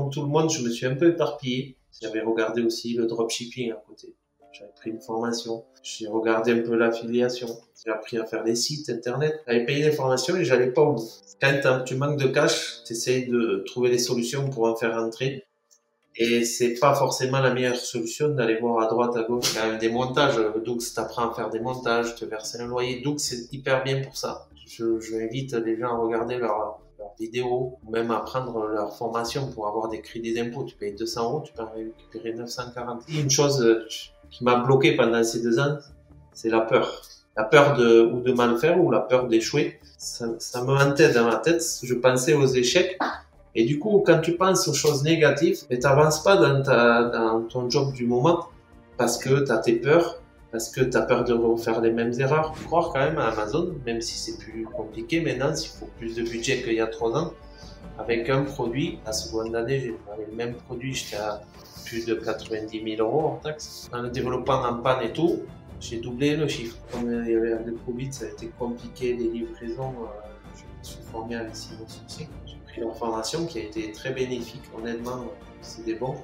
comme tout le monde, je me suis un peu éparpillé. J'avais regardé aussi le dropshipping à côté. J'avais pris une formation. J'ai regardé un peu l'affiliation. J'ai appris à faire des sites internet. J'avais payé des formations et j'allais pas au bout. Quand tu manques de cash, tu essayes de trouver des solutions pour en faire rentrer. Et c'est pas forcément la meilleure solution d'aller voir à droite, à gauche. Il y a des montages. Donc, t'apprends à faire des montages, te verser un loyer. Donc, c'est hyper bien pour ça. Je, je invite les gens à regarder leur vidéos, ou même à prendre leur formation pour avoir des crédits d'impôt. Tu payes 200 euros, tu peux récupérer 940. Une chose euh, qui m'a bloqué pendant ces deux ans, c'est la peur. La peur de, ou de mal faire, ou la peur d'échouer. Ça, me hantait dans ma tête. Je pensais aux échecs et du coup, quand tu penses aux choses négatives, tu n'avances pas dans, ta, dans ton job du moment parce que tu as tes peurs, parce que tu as peur de refaire les mêmes erreurs. Croire quand même à Amazon, même si c'est plus compliqué maintenant, s'il faut plus de budget qu'il y a trois ans, avec un produit, la seconde année, j'ai le même produit, j'étais à plus de 90 000 euros en taxes. En le développant en panne et tout, j'ai doublé le chiffre. Comme il y avait le Covid, ça a été compliqué, les livraisons, euh, je me suis formé avec Simon Succès pris leur formation qui a été très bénéfique. Honnêtement, c'est des bons.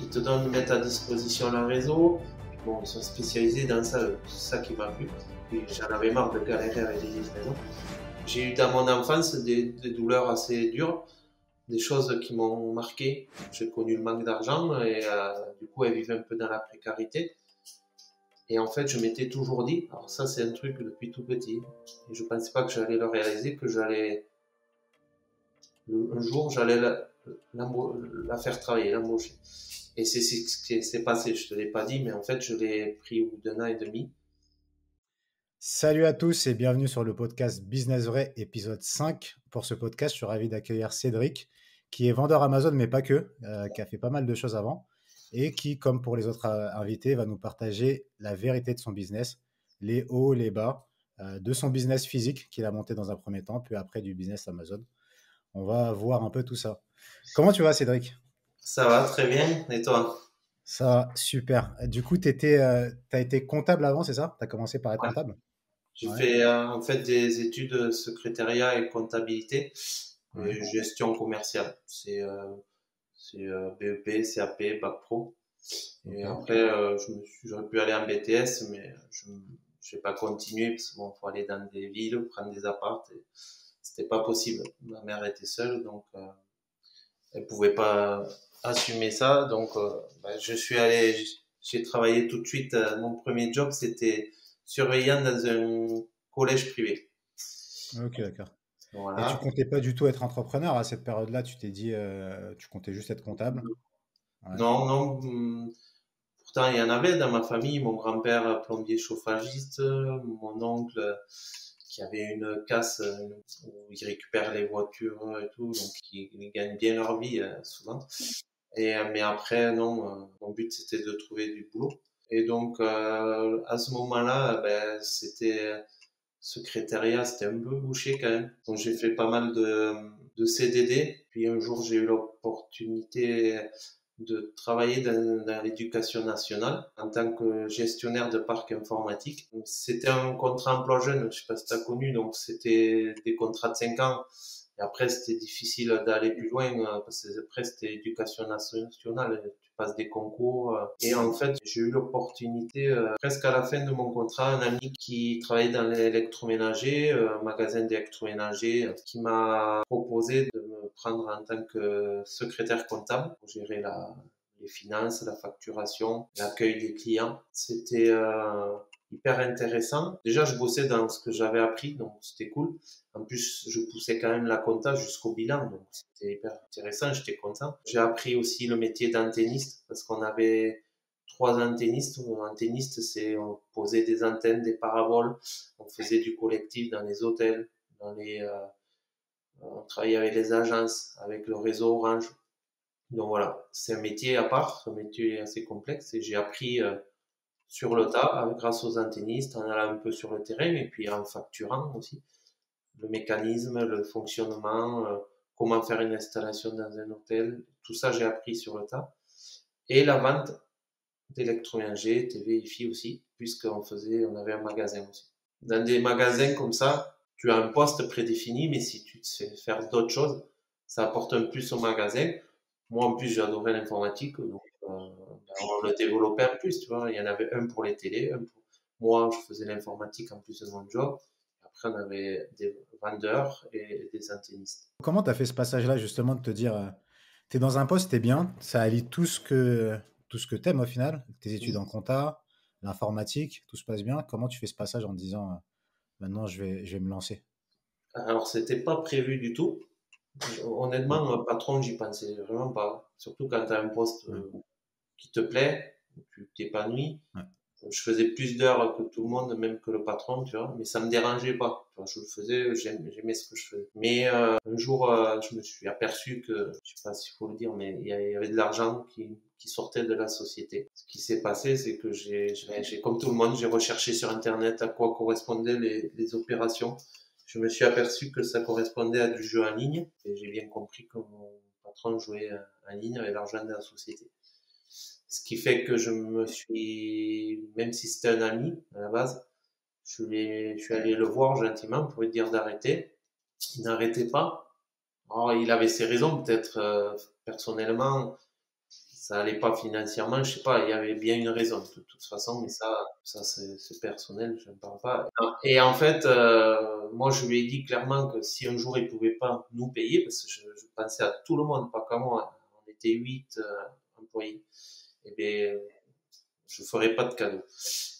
Ils, te donnent, mettent à disposition leur réseau. Bon, ils sont spécialisés dans ça, c'est ça qui m'a plu. J'en avais marre de galérer avec les livraisons. J'ai eu dans mon enfance des, douleurs assez dures, des choses qui m'ont marqué. J'ai connu le manque d'argent et euh, du coup, elles vivent un peu dans la précarité. Et en fait, je m'étais toujours dit, alors ça c'est un truc depuis tout petit, et je pensais pas que j'allais le réaliser, que j'allais un jour, j'allais la, la, faire travailler, l'embaucher. Et c'est ce qui s'est passé. Je te l'ai pas dit, mais en fait, je l'ai pris au bout d'un an et demi. Salut à tous et bienvenue sur le podcast Business Vrai, épisode 5. Pour ce podcast, je suis ravi d'accueillir Cédric, qui est vendeur Amazon, mais pas que, euh, qui a fait pas mal de choses avant et qui, comme pour les autres euh, invités, va nous partager la vérité de son business, les hauts, les bas, euh, de son business physique qu'il a monté dans un premier temps, puis après du business Amazon. On va voir un peu tout ça. Comment tu vas, Cédric? Ça va très bien. Et toi? Ça va, super. Du coup, tu euh, as été comptable avant, c'est ça? Tu as commencé par être comptable? J'ai fait euh, en fait des études de secrétariat et comptabilité, et gestion commerciale. C'est euh, BEP, CAP, Bac Pro. Et après, j'aurais pu aller en BTS, mais je n'ai pas continué parce qu'il faut aller dans des villes, prendre des apparts c'était pas possible. Ma mère était seule, donc euh, elle pouvait pas assumer ça. Donc, euh, bah, je suis allé, j'ai travaillé tout de suite. Euh, mon premier job, c'était surveillant dans un collège privé. Ok, d'accord. Et tu comptais pas du tout être entrepreneur à cette période-là Tu t'es dit, tu comptais juste être comptable? Non, non. Hmm, pourtant, il y en avait dans ma famille. Mon grand-père plombier chauffagiste, mon oncle qui avait une casse euh, où ils récupèrent les voitures et tout, donc ils, gagnent bien leur vie euh, souvent. Et, euh, mais après, non, mon but c'était de trouver du boulot. Et donc, à ce moment-là, ben, c'était secrétariat, c'était un peu bouché quand même. Donc, j'ai fait pas mal de, de CDD. Puis un jour, j'ai eu l'opportunité de travailler dans, l'éducation nationale en tant que gestionnaire de parc informatique. C'était un contrat emploi jeune, je sais pas si tu as connu, donc c'était des contrats de 5 ans. Et après, c'était difficile d'aller plus loin euh, parce que après, c'était éducation nationale passe des concours. Euh. Et en fait, j'ai eu l'opportunité, euh, presque à la fin de mon contrat, un ami qui travaillait dans l'électroménager, un magasin d'électroménager, qui m'a proposé de prendre en tant que secrétaire comptable pour gérer la, les finances, la facturation, l'accueil des clients. C'était hyper intéressant. Déjà, je bossais dans ce que j'avais appris, donc c'était cool. En plus, je poussais quand même la compta jusqu'au bilan, donc c'était hyper intéressant, j'étais content. J'ai appris aussi le métier d'antenniste, parce qu'on avait trois antennistes. Antenniste, c'est on posait des antennes, des paraboles, on faisait du collectif dans les hôtels, dans les, euh, on travaillait avec les agences, avec le réseau Orange. Donc voilà, c'est un métier à part, un métier assez complexe, et j'ai appris euh, sur le tas, grâce aux antennistes, en allant un peu sur le terrain et puis en facturant aussi le mécanisme, le fonctionnement, euh, comment faire une installation dans un hôtel. Tout ça, j'ai appris sur le tas. Et la vente d'électroménager, TV, IFI aussi, puisqu'on faisait, on avait un magasin aussi. Dans des magasins comme ça, tu as un poste prédéfini, mais si tu te fais faire d'autres choses, ça apporte un plus au magasin. moi, en plus, j'adorais l'informatique, donc euh, ben, on le développait en plus, tu vois. Il y en avait un pour les télés, un pour... moi, je faisais l'informatique en plus de mon job. Après, on avait des vendeurs et des antennistes. Comment tu as fait ce passage-là, justement, de te dire, euh, tu es dans un poste, tu es bien, ça allie tout ce que, tout ce que tu aimes au final, tes études en compta, l'informatique, tout se passe bien. Comment tu fais ce passage en disant, euh, maintenant, je vais, je vais me lancer Alors, c'était pas prévu du tout. Honnêtement, patron, j'y pensais vraiment pas. Surtout quand tu as un poste euh, qui te plaît, tu t'épanouis. Je faisais plus d'heures que tout le monde, même que le patron, tu vois, mais ça me dérangeait pas. je le faisais, j'aimais ce que je faisais. Mais euh, un jour, euh, je me suis aperçu que, je sais pas s'il faut le dire, mais il y avait de l'argent qui, qui sortait de la société. Ce qui s'est passé, c'est que j'ai, comme tout le monde, j'ai recherché sur Internet à quoi correspondaient les, les opérations je me suis aperçu que ça correspondait à du jeu en ligne et j'ai bien compris que mon patron jouait en ligne avec l'argent de la société. Ce qui fait que je me suis, même si c'était un ami à la base, je, suis allé le voir gentiment pour lui dire d'arrêter. Il n'arrêtait pas. Il avait ses raisons, peut-être euh, personnellement, ça allait pas financièrement, je sais pas, il y avait bien une raison de toute façon, mais ça, ça c'est personnel, je ne parle pas. Et en fait, euh, moi je lui ai dit clairement que si un jour il pouvait pas nous payer, parce que je, pensais à tout le monde, pas qu'à moi, on était huit euh, employés, eh bien je ferais pas de cadeau.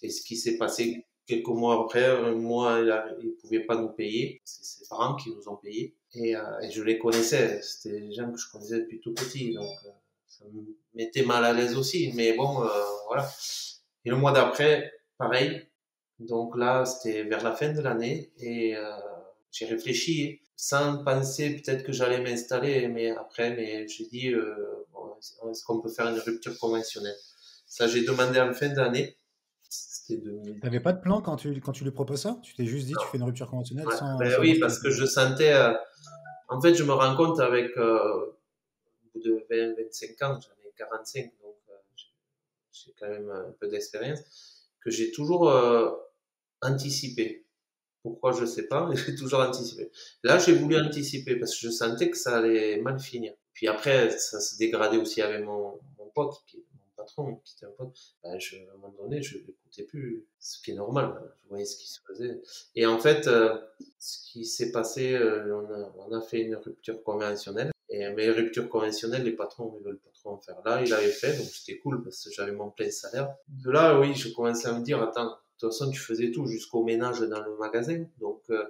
Et ce qui s'est passé quelques mois après, un mois, il, ne pouvait pas nous payer, c'est ses parents qui nous ont payés, et, euh, et je les connaissais, c'était des gens que je connaissais depuis tout petit, donc ça me mettait mal à l'aise aussi. Mais bon, euh, voilà. Et le mois d'après, pareil. Donc là, c'était vers la fin de l'année et euh, j'ai réfléchi sans penser peut-être que j'allais m'installer, mais après, mais j'ai dit, euh, est-ce qu'on peut faire une rupture conventionnelle? Ça, j'ai demandé en fin d'année. 2000. T'avais pas de plan quand tu, quand tu lui proposes ça? Tu t'es juste dit, tu fais une rupture conventionnelle sans, ben Oui, parce que je sentais. en fait, je me rends compte avec de 20, 25 ans, j'en ai 45, donc euh, j'ai quand même un peu d'expérience, que j'ai toujours euh, anticipé. Pourquoi je sais pas, mais j'ai toujours anticipé. Là, j'ai voulu anticiper parce que je sentais que ça allait mal finir. Puis après, ça s'est dégradé aussi avec mon, mon pote, qui est mon patron, qui était un pote. Ben, je, à un moment donné, je l'écoutais plus, ce qui est normal. Je voyais ce qui se faisait. Et en fait, euh, ce qui s'est passé, on, a, on a fait une rupture conventionnelle. Et, mais rupture conventionnelle, les patrons ne veulent pas trop en faire. Là, il avait fait, donc c'était cool parce que j'avais mon plein salaire. De là, oui, je commençais à me dire, attends, de toute façon, tu faisais tout jusqu'au ménage dans le magasin. Donc, euh,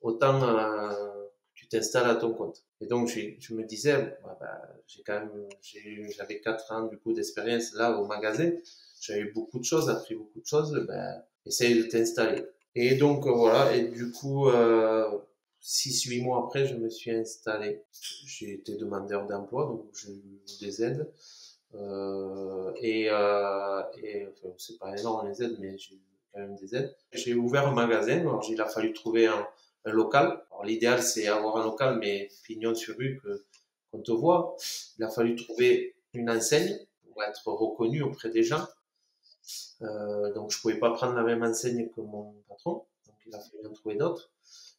autant euh, t'installes à ton compte. Et donc, je me disais, bah, j'ai quand même, j'avais 4 ans du coup d'expérience là au magasin. J'avais beaucoup de choses, appris beaucoup de choses. Ben, essaye de t'installer. Et donc, voilà. Et du coup, euh, six, huit mois après, je me suis installé. J'ai été demandeur d'emploi, donc j'ai eu des aides. Euh, et, euh, et enfin, c'est pas énorme les aides, mais j'ai quand même des aides. J'ai ouvert un magasin, alors il a fallu trouver un, un local. Alors l'idéal c'est avoir un local, mais pignon sur rue que qu'on te voit. Il a fallu trouver une enseigne pour être reconnu auprès des gens. Euh, donc je pouvais pas prendre la même enseigne que mon patron, donc il a fallu en trouver d'autres.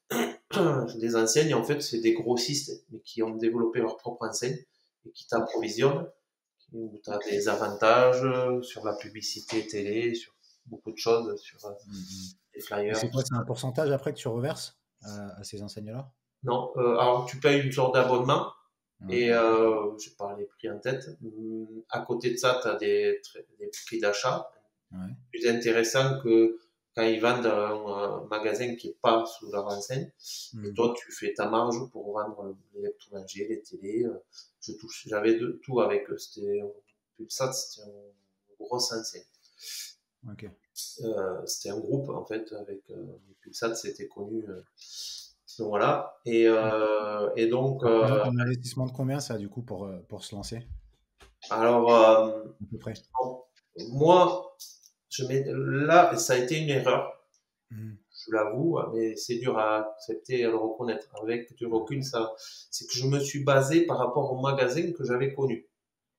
les enseignes, en fait, c'est des grossistes, mais qui ont développé leur propre enseigne et qui t'approvisionnent, où tu as des avantages sur la publicité télé, sur beaucoup de choses, sur euh, mm-hmm. les flyers. C'est quoi, c'est un pourcentage après que tu reverses? À, ces enseignes-là? Non, euh, alors tu payes une sorte d'abonnement. Et euh, je n'ai pas les prix en tête. Mm, à côté de ça, tu as des, des prix d'achat plus intéressants que quand ils vendent un, magasin qui n'est pas sous leur enseigne, et hmm. toi tu fais ta marge pour vendre l'électroménager, les télés. Euh, je touche, j'avais de tout avec eux. C'était Pulsat, c'était une grosse enseigne. Euh, c'était un groupe en fait avec euh, Pulsat, c'était connu. donc voilà. Et, et donc. un investissement de combien ça du coup pour, pour se lancer? Alors, à peu près. moi, je mets, là, ça a été une erreur. Hmm. Je l'avoue, mais c'est dur à accepter et à le reconnaître. Avec du recul, ça, c'est que je me suis basé par rapport au magasin que j'avais connu.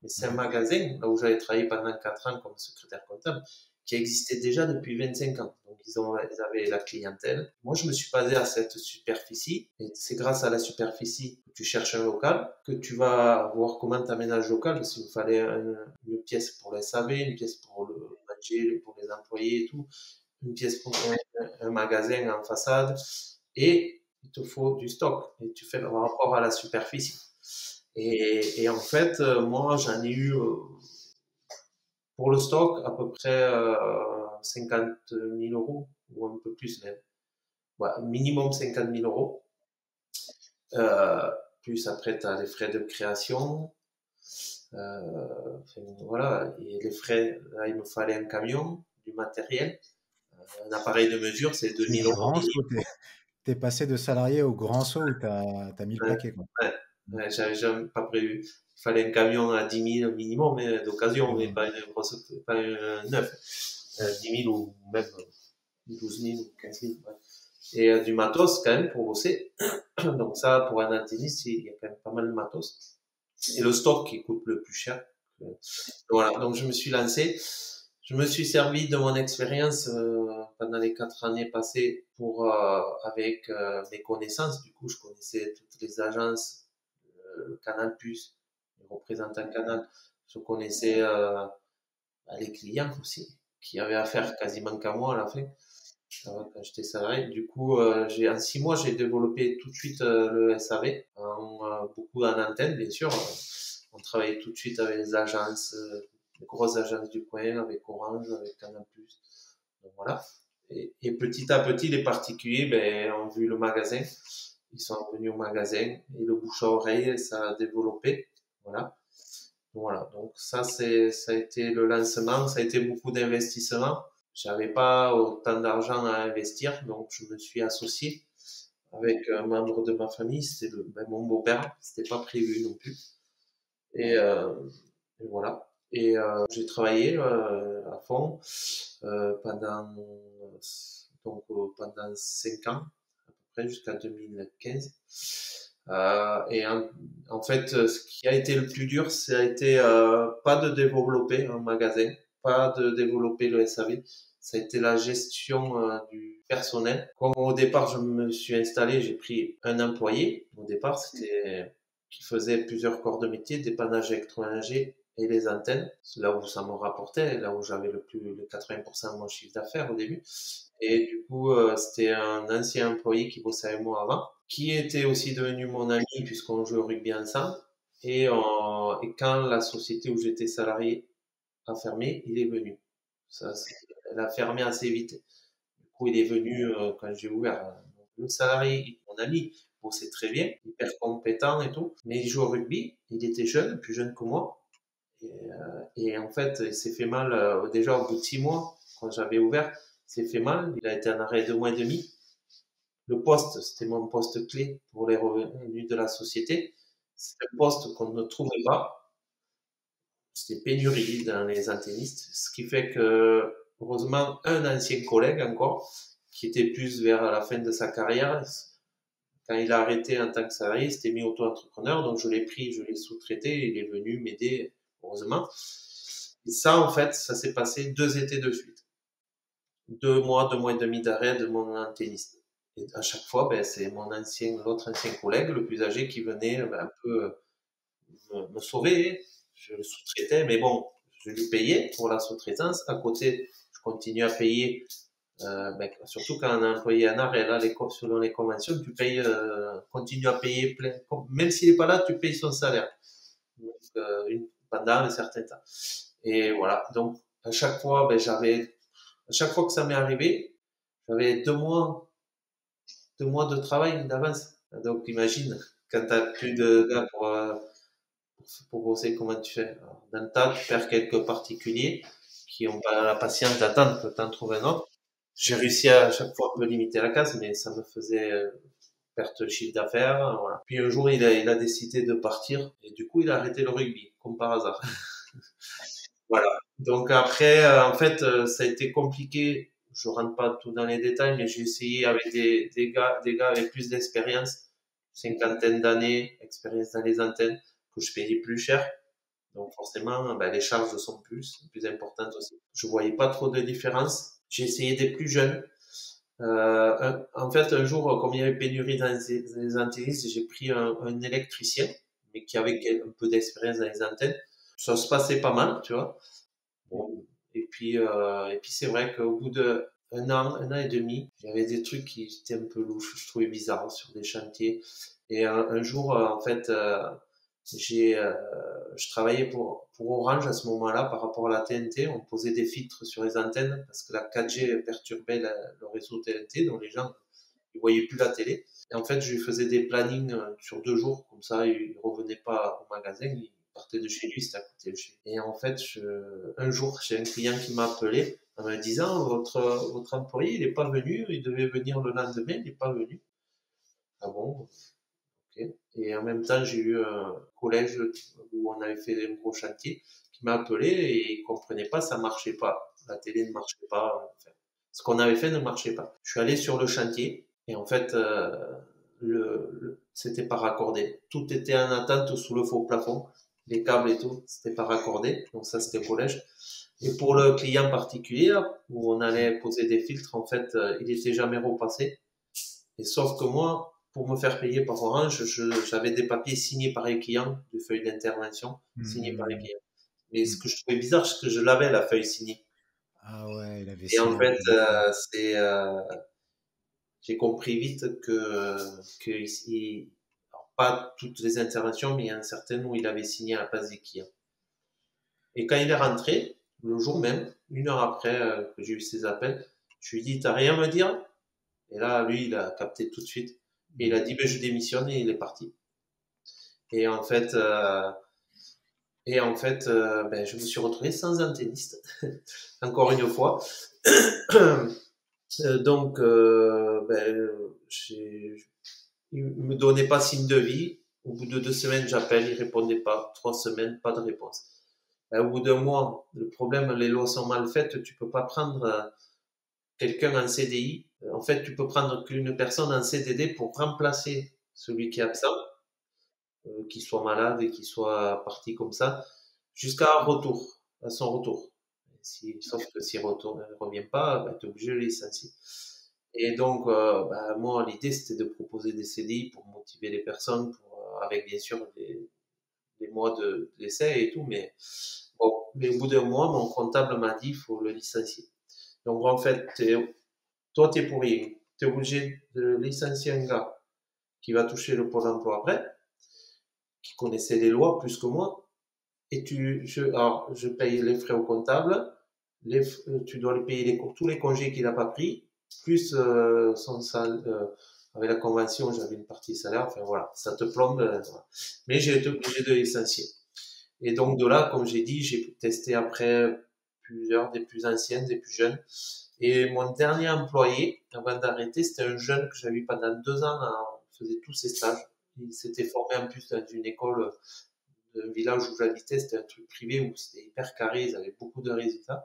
Mais c'est un magasin, là où j'avais travaillé pendant quatre ans comme secrétaire comptable, qui existait déjà depuis 25 ans. Donc ils, ont, ils avaient la clientèle. Moi, je me suis basé à cette superficie et c'est grâce à la superficie que tu cherches un local que tu vas voir comment tu aménages local. S'il vous fallait une pièce pour le SAV, une pièce pour le budget, pour les employés et tout, une pièce pour un, magasin en façade et il te faut du stock et tu fais le rapport à la superficie. Et, et en fait, euh, moi, j'en ai eu euh, pour le stock à peu près euh, 50 000 euros ou un peu plus même. Ouais, minimum 50 000 euros. Euh, plus après, tu as les frais de création. Euh, voilà, et les frais, là, il me fallait un camion, du matériel, euh, un appareil de mesure, c'est 2000 euros. Tu es passé de salarié au grand saut où tu as, as, mis le paquet. Quoi. Ouais, ouais j'avais jamais pas prévu. Il fallait un camion à 10 000 minimum, mais d'occasion, mais pas une grosse, pas un neuf. Euh, 10 000 ou même 12 000 ou 15 000. Ouais. Et euh, du matos quand même pour bosser. Donc ça, pour un interniste, il y a quand même pas mal de matos. Et le stock qui coûte le plus cher. Voilà, donc je me suis lancé je me suis servi de mon expérience euh, pendant les quatre années passées pour euh, avec euh, mes connaissances. Du coup, je connaissais toutes les agences, le Canal Plus, les représentants Canal. Je connaissais bah, les clients aussi, qui avaient affaire quasiment qu'à moi à la fin quand j'étais salarié. Du coup, j'ai en six mois, j'ai développé tout de suite le SAV, beaucoup en antenne, bien sûr. On travaillait tout de suite avec les agences les grosses agences du coin, avec Orange, avec Canal+. Voilà. Et, et, petit à petit, les particuliers ben, ont vu le magasin. Ils sont venus au magasin et le bouche à oreille, ça a développé. Voilà. Voilà. Donc ça, c'est, ça a été le lancement. Ça a été beaucoup d'investissement. J'avais pas autant d'argent à investir, donc je me suis associé avec un membre de ma famille. C'était ben, mon beau-père. C'était pas prévu non plus. Et, euh, voilà. Et euh, j'ai travaillé euh, à fond pendant donc pendant cinq ans à peu près jusqu'à 2015. Euh, et en, en, fait, ce qui a été le plus dur, ça a été euh, pas de développer un magasin, pas de développer le SAV, ça a été la gestion euh, du personnel. Comme au départ, je me suis installé, j'ai pris un employé. Au départ, c'était qui faisait plusieurs corps de métier, dépannage électroménager et les antennes, là où ça me rapportait, là où j'avais le plus le 80% de mon chiffre d'affaires au début. Et du coup, euh, c'était un ancien employé qui bossait avec moi avant, qui était aussi devenu mon ami puisqu'on jouait au rugby ensemble. Et, euh, et quand la société où j'étais salarié a fermé, il est venu. Ça, elle a fermé assez vite. Du coup, il est venu euh, quand j'ai ouvert. Le salarié, mon ami, bossait très bien, hyper compétent et tout, mais il joue au rugby. Il était jeune, plus jeune que moi. Et, euh, et, en fait, il s'est fait mal euh, déjà au bout de six mois, quand j'avais ouvert, il s'est fait mal. Il a été en arrêt deux mois et demi. Le poste, c'était mon poste clé pour les revenus de la société. C'est un poste qu'on ne trouvait pas. C'était pénurie dans les antennistes, ce qui fait que, heureusement, un ancien collègue encore, qui était plus vers la fin de sa carrière, quand il a arrêté en tant que salarié, s'était mis auto-entrepreneur, donc je l'ai pris, je l'ai sous-traité, il est venu m'aider heureusement. Et ça, en fait, ça s'est passé deux étés de suite. Deux mois, deux mois et demi d'arrêt de mon antenniste. Et à chaque fois, ben, c'est mon ancien, l'autre ancien collègue, le plus âgé, qui venait ben, un peu me, me sauver. Je le sous-traitais, mais bon, je lui payais pour la sous-traitance. À côté, je continue à payer, euh, ben, surtout quand on employé un arrêt, là, selon les conventions, tu payes, euh, continue à payer même s'il n'est pas là, tu payes son salaire. Donc, euh, pendant un certain temps. Et voilà. Donc, à chaque fois, j'avais, à chaque fois que ça m'est arrivé, j'avais deux mois, deux mois de travail d'avance. Donc, imagine, quand t'as plus de gars pour, euh, pour bosser, comment tu fais? Alors, dans le tas, tu perds quelques particuliers qui ont pas la patience d'attendre que t'en trouves un autre. J'ai réussi à, chaque fois me limiter la casse, mais ça me faisait euh, perte de chiffre d'affaires. Voilà. Puis un jour, il a, il a décidé de partir et du coup, il a arrêté le rugby comme par hasard. voilà. Donc après, euh, en fait, euh, ça a été compliqué. Je rentre pas tout dans les détails, mais j'ai essayé avec des, des gars, des gars avec plus d'expérience, cinquantaine d'années, expérience dans les antennes, que je payais plus cher. Donc forcément, ben, les charges sont plus, plus importantes aussi. Je voyais pas trop de différence. J'ai essayé des plus jeunes. Euh, en fait, un jour, comme il y avait pénurie dans les, antennes, j'ai pris un, un, électricien, mais qui avait un peu d'expérience dans les antennes. Ça se passait pas mal, tu vois. Et puis, euh, et puis c'est vrai qu'au bout de un an, un an et demi, avait des trucs qui étaient un peu louches, je trouvais bizarres sur des chantiers. Et un, jour, euh, en fait, euh, j'ai, je travaillais pour, pour Orange à ce moment-là par rapport à la TNT. On posait des filtres sur les antennes parce que la 4G perturbait le réseau TNT, donc les gens ne voyaient plus la télé. Et en fait, je lui faisais des plannings sur deux jours, comme ça, il revenait pas au magasin, partait de chez lui, c'était à côté de chez lui. Et en fait, un jour, j'ai un client qui m'a appelé en me disant, votre, votre employé, il n'est pas venu, il devait venir le lendemain, il n'est pas venu. Ah bon et en même temps, j'ai eu un collège où on avait fait un gros chantier qui m'a appelé et il comprenait pas, ça marchait pas. La télé ne marchait pas. Ce qu'on avait fait ne marchait pas. Je suis allé sur le chantier et en fait, euh, le, le c'était pas raccordé. Tout était en attente sous le faux plafond. Les câbles et tout, c'était pas raccordé. Donc ça, c'était collège. Et pour le client particulier, où on allait poser des filtres, en fait, euh, il était jamais repassé. Et sauf que moi, pour me faire payer par Orange, j'avais des papiers signés par les clients, de feuilles d'intervention signés par les clients. Mais ce que je trouvais bizarre, c'est que je l'avais, la feuille signée. Ah ouais, il avait Et en fait, euh, c'est, euh, j'ai compris vite que, que ici, alors toutes les interventions, mais il y en a certaines où il avait signé à la place des. Et quand il est rentré, le jour même, une heure après euh, que j'ai eu ses appels, je lui ai dit, t'as rien à me dire? Et là, lui, il a capté tout de suite. Il a dit, ben, je démissionne et il est parti. Et en fait, euh, et en fait, euh, ben, je me suis retrouvé sans antenniste, encore une fois. Donc, ben, il me donnait pas signe de vie. Au bout de deux semaines, j'appelle, il répondait pas. Trois semaines, pas de réponse. Ben, au bout d'un mois, le problème, les lois sont mal faites. Tu peux pas prendre euh, quelqu'un en CDI. En fait, tu peux prendre qu'une personne en CDD pour remplacer celui qui est absent, euh, qui soit malade et qui soit parti comme ça, jusqu'à retour, à son retour. Si, sauf que s'il ne revient pas, bah, tu es obligé de licencier. Et donc, euh, bah, moi, l'idée, c'était de proposer des CDI pour motiver les personnes, pour, euh, avec bien sûr des, des mois de d'essai et tout, mais bon, mais au bout d'un mois, mon comptable m'a dit, il faut le licencier. Donc, en fait, t'es- toi, tu es pour rien. Tu es obligé de licencier un gars qui va toucher le pôle emploi après, qui connaissait les lois plus que moi, et tu, je, alors, je paye les frais au comptable, les, euh, tu dois lui payer les, tous les congés qu'il n'a pas pris, plus euh, son sal, euh, avec la convention, j'avais une partie salaire, enfin voilà, ça te plombe. euh. Mais j'ai été obligé de licencier. Et donc de là, comme j'ai dit, j'ai testé après plusieurs des plus anciennes, des plus jeunes. Et mon dernier employé, avant d'arrêter, c'était un jeune que j'avais pendant deux ans, on faisait tous ses stages. Il s'était formé en plus dans une école d'un village où j'habitais, c'était un truc privé où c'était hyper carré, ils avaient beaucoup de résultats.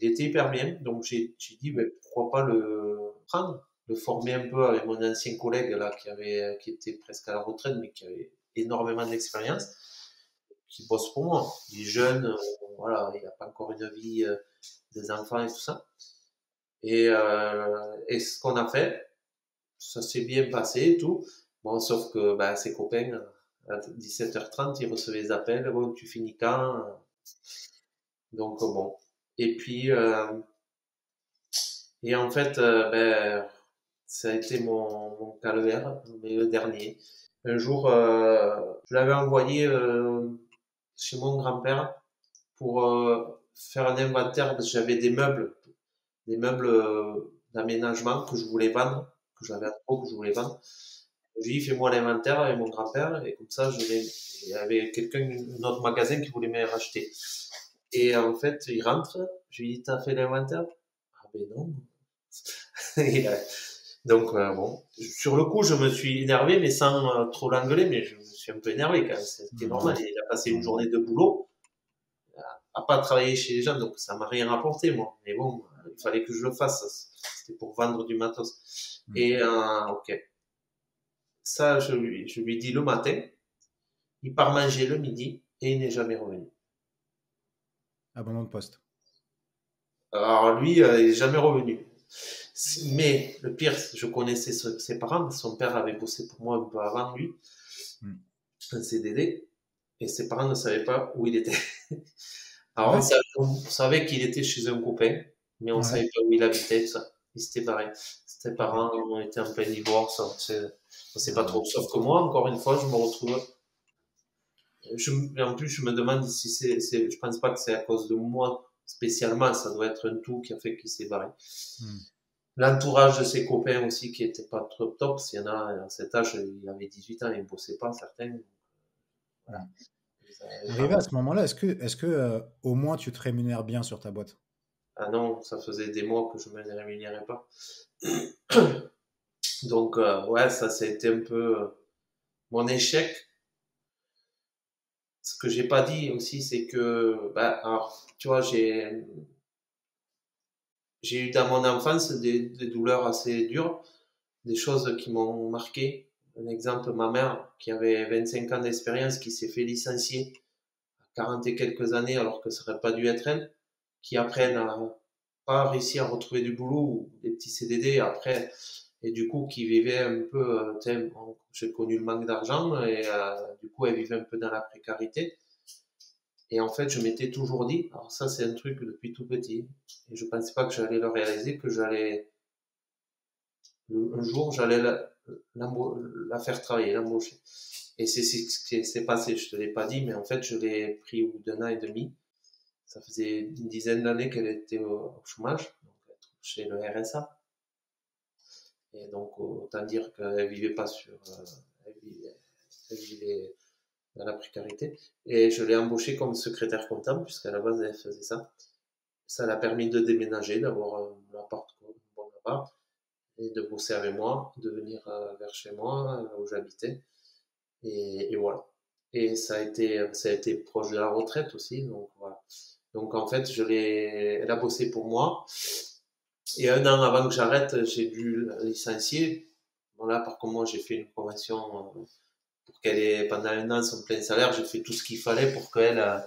Il était hyper bien, donc j'ai dit, ben, pourquoi pas le prendre, le former un peu avec mon ancien collègue là, qui avait, qui était presque à la retraite, mais qui avait énormément d'expérience, qui bosse pour moi. Il est jeune, euh, voilà, il n'a pas encore une vie, euh, des enfants et tout ça. Et, euh, et ce qu'on a fait, ça s'est bien passé et tout. Bon, sauf que bah, ses copains, à 17h30, ils recevaient des appels, bon, tu finis quand? Donc bon. Et puis, euh, et en fait, euh, ben, ça a été mon, mon calvaire, mais le dernier. Un jour, euh, je l'avais envoyé chez mon grand-père pour faire un inventaire, parce que j'avais des meubles, des meubles d'aménagement que je voulais vendre, que j'avais à trop, que je voulais vendre. Je lui ai dit, fais-moi l'inventaire avec mon grand-père, et comme ça, je il y avait quelqu'un, un autre magasin qui voulait me racheter. Et en fait, il rentre, je lui dis, t'as fait l'inventaire? Ah ben non. Et, euh, donc, euh, bon, sur le coup, je me suis énervé, mais sans euh, trop l'engueuler, mais je me suis un peu énervé quand même. C'était Mhm. normal. Il a passé une journée de boulot à pas travailler chez les gens, donc ça m'a rien rapporté, moi. Mais bon, il fallait que je le fasse. C'était pour vendre du matos. Mhm. Et, euh, ok. Ça, je lui, je lui dis le matin. Il part manger le midi et il n'est jamais revenu. Abandon de poste. Alors lui, euh, il n'est jamais revenu. Mais le pire, je connaissais ses parents. Son père avait bossé pour moi un peu avant lui, hmm. un CDD, et ses parents ne savaient pas où il était. Alors on, savait, qu'il était chez un copain, mais on ne savait pas où il habitait, tout ça. Il s'était barré. Ses parents ont été en plein divorce, on ne sait pas trop. Sauf que moi, encore une fois, je me retrouve je, en plus, je me demande si c'est, je pense pas que c'est à cause de moi spécialement, ça doit être un tout qui a fait qu'il s'est barré. Hmm. L'entourage de ses copains aussi qui était pas trop top, s'il y en a à cet âge, il avait 18 ans, il ne bossait pas, certains. Voilà. Arrivé à ce moment-là, est-ce que, est-ce que euh, au moins tu te rémunères bien sur ta boîte? Ah non, ça faisait des mois que je ne me rémunérais pas. Donc, euh, ouais, ça, ça a été un peu euh, mon échec ce que j'ai pas dit aussi, c'est que, bah, alors, tu vois, j'ai, j'ai eu dans mon enfance des, douleurs assez dures, des choses qui m'ont marqué. Un exemple, ma mère, qui avait 25 ans d'expérience, qui s'est fait licencier à 40 et quelques années, alors que ça n'aurait pas dû être elle, qui après n'a pas réussi à retrouver du boulot ou des petits CDD. Après, et du coup qui vivait un peu, euh, j'ai connu le manque d'argent et euh, du coup elle vivait un peu dans la précarité. Et en fait, je m'étais toujours dit, alors ça c'est un truc depuis tout petit, et je pensais pas que j'allais le réaliser, que j'allais un jour j'allais la, faire travailler, l'embaucher. Et c'est ce qui s'est passé, je te l'ai pas dit, mais en fait je l'ai pris au bout d'un an et demi. Ça faisait une dizaine d'années qu'elle était au, chômage, donc chez le RSA. Et donc, autant dire qu'elle vivait pas sur, euh, elle, vivait, dans la précarité. Et je l'ai embauchée comme secrétaire comptable, puisqu'à la base, elle faisait ça. Ça l'a permis de déménager, d'avoir un appart, un bon appart, et de bosser avec moi, de venir euh, vers chez moi, là où j'habitais. Et, et, voilà. Et ça a été, ça a été proche de la retraite aussi, donc voilà. Donc en fait, je l'ai, elle a bossé pour moi. Et un an avant que j'arrête, j'ai dû licencier. Bon, là, par contre, moi, j'ai fait une convention euh, pour qu'elle ait, pendant un an, son plein salaire. J'ai fait tout ce qu'il fallait pour qu'elle euh,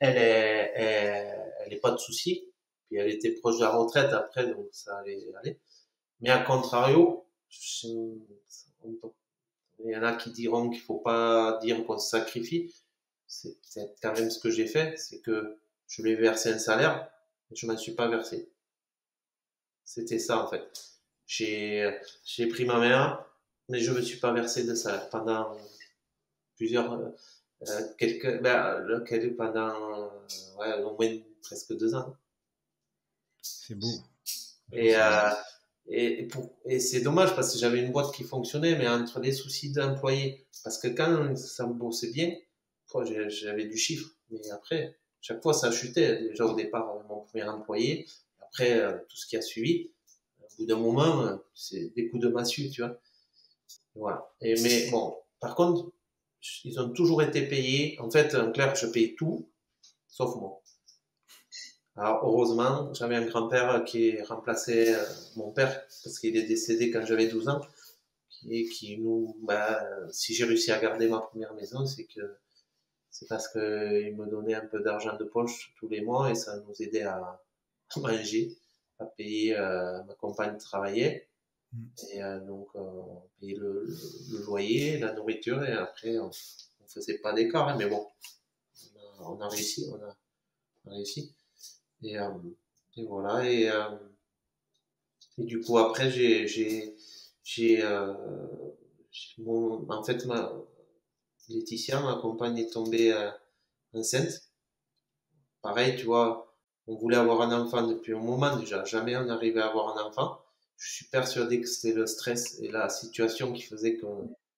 elle ait, elle, ait pas de soucis. Puis elle était proche de la retraite après, donc ça allait aller. Mais à contrario, il y en a qui diront qu'il faut pas dire qu'on se sacrifie. C'est quand même ce que j'ai fait, c'est que je lui ai versé un salaire, mais je m'en suis pas versé. C'était ça, en fait. J'ai, pris ma mère, mais je ne me suis pas versé de salaire pendant plusieurs, euh, quelques, ben, pendant, ouais, au moins presque deux ans. C'est beau. Et, euh, et, et c'est dommage parce que j'avais une boîte qui fonctionnait, mais entre les soucis d'employés, parce que quand ça me bossait bien, j'avais du chiffre, mais après, chaque fois ça chutait. Déjà au départ, mon premier employé, après, euh, tout ce qui a suivi, au bout d'un moment, euh, c'est des coups de massue, tu vois. Voilà. Mais bon, par contre, ils ont toujours été payés. En fait, en clair, je paye tout, sauf moi. Alors, heureusement, j'avais un grand-père qui remplaçait euh, mon père, parce qu'il est décédé quand j'avais 12 ans, et qui nous, bah, si j'ai réussi à garder ma première maison, c'est que c'est parce qu'il me donnait un peu d'argent de poche tous les mois et ça nous aidait à, manger, à payer euh, ma compagne travailler. Mm. Et euh, donc, euh, on payait le, loyer, la nourriture, et après, on, ne faisait pas d'écart, hein, mais bon, on a, réussi, on a, réussi. Et, et voilà, et, et, du coup, après, j'ai, j'ai, j'ai, en fait, ma, Laetitia, ma compagne, est tombée enceinte. Pareil, tu vois, on voulait avoir un enfant depuis un moment déjà. Jamais on n'arrivait à avoir un enfant. Je suis persuadé que c'était le stress et la situation qui faisait que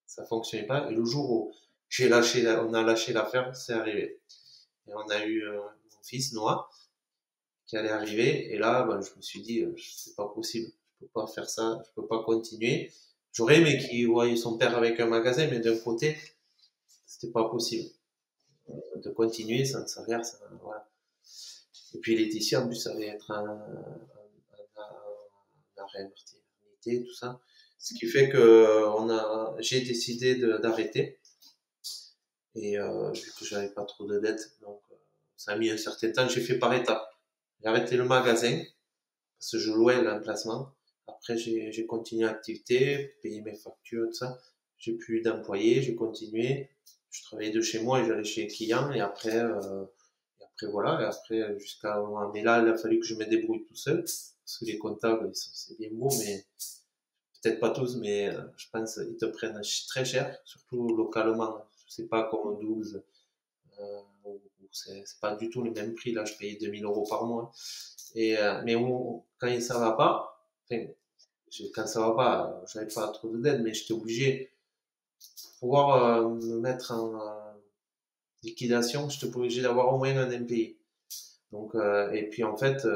ça fonctionnait pas. Et le jour où j'ai lâché, on a lâché l'affaire, c'est arrivé. Et on a eu euh, mon fils Noah qui allait arriver. Et là, ben, je me suis dit, euh, c'est pas possible. Je peux pas faire ça. Je peux pas continuer. J'aurais aimé qu'il voie son père avec un magasin, mais d'un côté, c'était pas possible de continuer sans salaire. Ça, voilà. Et puis Laetitia, en plus, ça allait être un, un, un, arrêt maternité, tout ça. Ce qui fait que on a, j'ai décidé d'arrêter. Et euh, vu que j'avais pas trop de dettes, donc euh, ça a mis un certain temps. J'ai fait par étapes. J'ai arrêté le magasin parce que je louais l'emplacement. Après, j'ai continué l'activité, payé mes factures, tout ça. J'ai plus d'employés, j'ai continué. Je travaillais de chez moi et j'allais chez les clients. Et après, euh, voilà. Et après, jusqu'à mais là, il a fallu que je me débrouille tout seul parce que les comptables, c'est bien beau, mais peut-être pas tous, mais euh, je pense qu'ils te prennent très cher, surtout localement. C'est pas comme 12 euh, c'est pas du tout le même prix. Là, je payais 2000 euros par mois. Et, euh, mais quand ça va pas, quand ça va pas, j'avais pas trop de dettes, mais j'étais obligé pour pouvoir me mettre en euh, liquidation, j'étais obligé d'avoir au moins un MPI. Donc, euh, et puis en fait,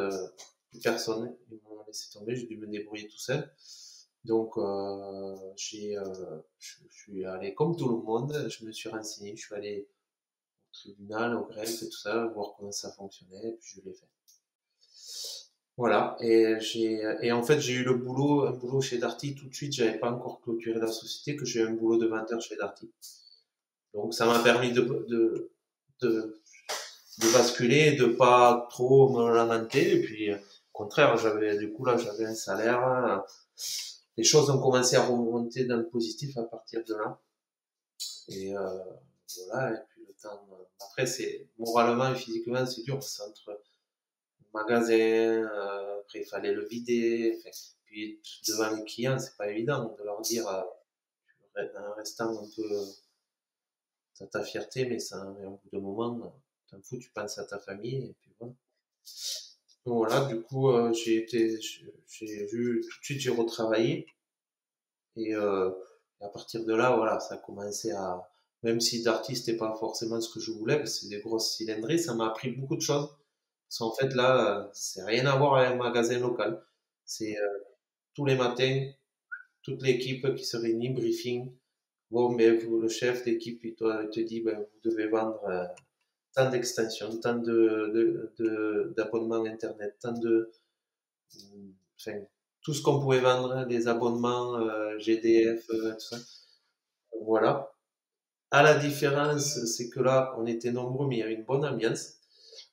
personne, ils m'ont laissé tomber, j'ai dû me débrouiller tout seul. Donc, j'ai, je, suis allé comme tout le monde, je me suis renseigné, je suis allé au tribunal, au greffe et tout ça, voir comment ça fonctionnait, et puis je l'ai fait. Voilà, et j'ai et en fait j'ai eu le boulot un boulot chez Darty tout de suite, j'avais pas encore clôturé la société que j'ai eu un boulot de vendeur chez Darty. Donc ça m'a permis de, de de de basculer, de pas trop me lamenter et puis au contraire, j'avais du coup là j'avais un salaire les choses ont commencé à remonter dans le positif à partir de là. Et euh, voilà, et puis le temps après c'est moralement et physiquement c'est dur, c'est entre magasin, euh, après il fallait le vider, puis devant les clients, c'est pas évident de leur dire, euh, en restant un peu, à ta fierté, mais ça, au bout d'un moment, t'en fous, tu penses à ta famille, et puis voilà. voilà, du coup, euh, j'ai été, j'ai vu, tout de suite, j'ai retravaillé, et, euh, à partir de là, voilà, ça a commencé à, même si d'artiste n'est pas forcément ce que je voulais, parce que c'est des grosses cylindrées, ça m'a appris beaucoup de choses en fait, là, c'est rien à voir avec un magasin local. C'est euh, tous les matins, toute l'équipe qui se réunit, briefing. Bon, mais vous, le chef d'équipe, il te dit, ben, vous devez vendre euh, tant d'extensions, tant de, d'abonnements Internet, tant de... Enfin, tout ce qu'on pouvait vendre, les abonnements euh, GDF, tout ça. Voilà. À la différence, c'est que là, on était nombreux, mais il y avait une bonne ambiance.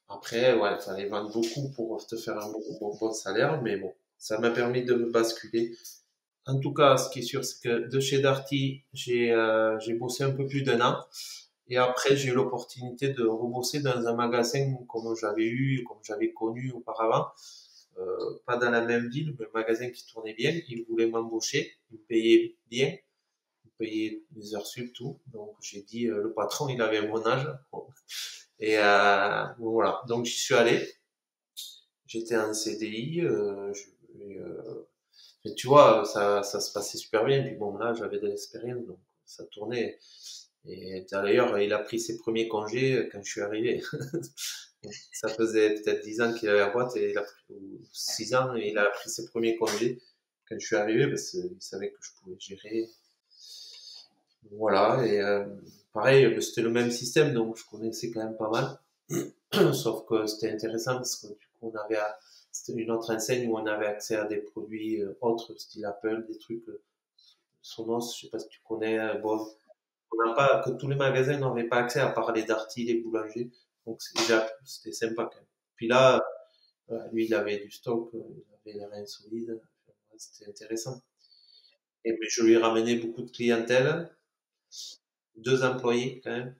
Après, ouais, il fallait vendre beaucoup pour te faire un bon, salaire, mais bon, ça m'a permis de me basculer. En tout cas, ce qui est sûr, c'est que de chez Darty, j'ai euh, bossé un peu plus d'un an. Et après, j'ai eu l'opportunité de rebosser dans un magasin comme j'avais eu, comme j'avais connu auparavant. Euh, pas dans la même ville, mais un magasin qui tournait bien. Il voulait m'embaucher, il me payait bien, il me payait mes heures sub, tout. Donc j'ai dit, euh, le patron, il avait mon âge. Et euh, voilà, donc j'y suis allé. J'étais en CDI. Euh, euh, tu vois, ça, ça se passait super bien. Puis bon, là, j'avais de l'expérience, donc ça tournait. Et d'ailleurs, il a pris ses premiers congés quand je suis arrivé. ça faisait peut-être 10 ans qu'il avait la boîte, et il a pris, ou 6 ans, et il a pris ses premiers congés quand je suis arrivé parce qu'il savait que je pouvais gérer. Voilà, et euh, pareil, euh, c'était le même système, donc je connaissais quand même pas mal. Sauf que c'était intéressant parce que du coup, on avait, c'était une autre enseigne où on avait accès à des produits euh, autres, style Apple, des trucs, euh, Sonos, je sais pas si tu connais, bon, on n'a pas, que tous les magasins n'avaient pas accès à part les Darty, les boulangers, donc c'était sympa quand même. Puis là, lui, il avait du stock, il avait les reins solides, c'était intéressant. Et puis, je lui ai ramené beaucoup de clientèle, deux employés quand même,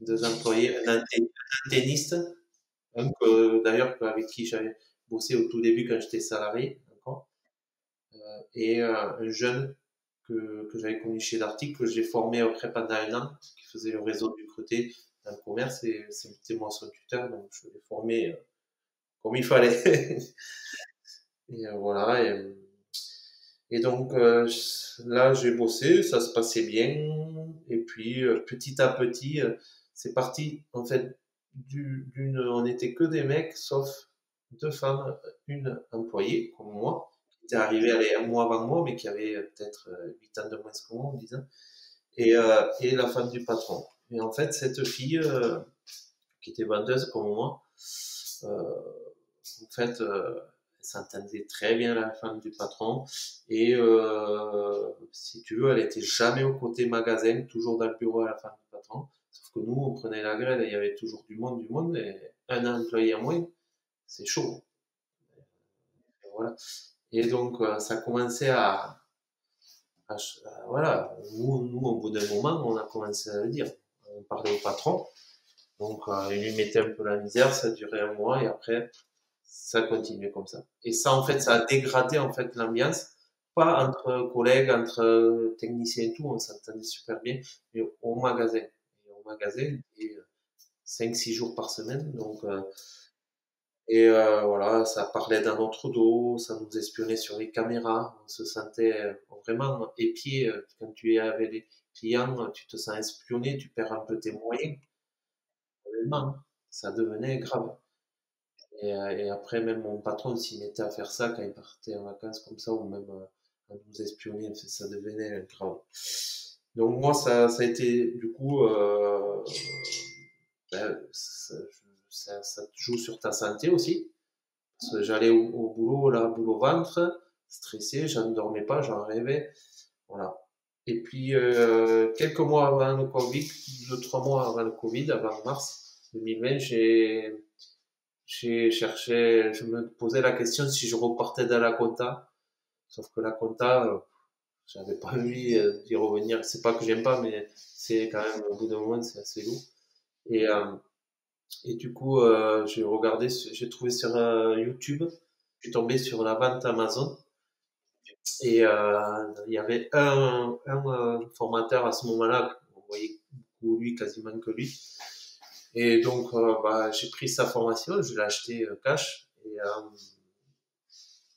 deux employés, un, un que d'ailleurs avec qui j'avais bossé au tout début quand j'étais salarié encore, euh, et euh, un jeune que, que j'avais connu chez Darty, que j'ai formé après pendant un an, qui faisait le réseau du Creté dans le commerce, et c'était moi son tuteur, donc je l'ai formé euh, comme il fallait. et voilà, et, donc là j'ai bossé, ça se passait bien, et puis petit à petit, c'est parti en fait d'une, on n'était que des mecs, sauf deux femmes, une employée comme moi, qui était arrivée allez, un mois avant moi, mais qui avait euh, peut-être 8 ans de moins que moi, disant, et, et la femme du patron. Et en fait, cette fille qui était vendeuse comme moi, en fait, s'entendait très bien la femme du patron. Et euh, si tu veux elle était jamais au côté magasin toujours dans le bureau à la femme du patron. Sauf que nous, on prenait la grêle et il y avait toujours du monde, du monde, et un employé en moins, c'est chaud. Et voilà. Et donc, euh, ça commençait à, à- voilà, nous, nous, au bout d'un moment, on a commencé à le dire. On parlait au patron. Donc, euh, il lui mettait un peu la misère, ça durait un mois et après, ça continuait comme ça. Et ça, en fait, ça a dégradé, en fait, l'ambiance. Pas entre collègues, entre techniciens et tout, on s'entendait super bien, mais au magasin. Et au magasin, et 5-6 jours par semaine. Donc, euh, et euh, voilà, ça parlait dans notre dos, ça nous espionnait sur les caméras. On se sentait euh, vraiment épié euh, quand tu es avec les clients, tu te sens espionné, tu perds un peu tes moyens. Honnêtement, ça devenait grave. Et, après, même mon patron s'y mettait à faire ça quand il partait en vacances comme ça, ou même à nous espionner, ça devenait grave. Donc moi, ça, ça a été du coup, ben, ça, joue sur ta santé aussi. J'allais au, boulot, là, boulot ventre, stressé, je ne dormais pas, j'en rêvais. Voilà. Et puis, euh, quelques mois avant le Covid, deux, trois mois avant le Covid, avant mars 2020, j'ai, j'ai cherché, je me posais la question si je repartais dans la compta. Sauf que la compta, euh, j'avais pas envie euh, d'y revenir. C'est pas que j'aime pas, mais c'est quand même, au bout d'un moment, c'est assez lourd. Et, et du coup, euh, j'ai regardé, j'ai trouvé sur euh, YouTube, je suis tombé sur la vente Amazon. Et euh, il y avait un, un euh, formateur à ce moment-là, on voyait beaucoup lui, quasiment que lui. Et donc, bah, j'ai pris sa formation, je l'ai acheté cash. Et,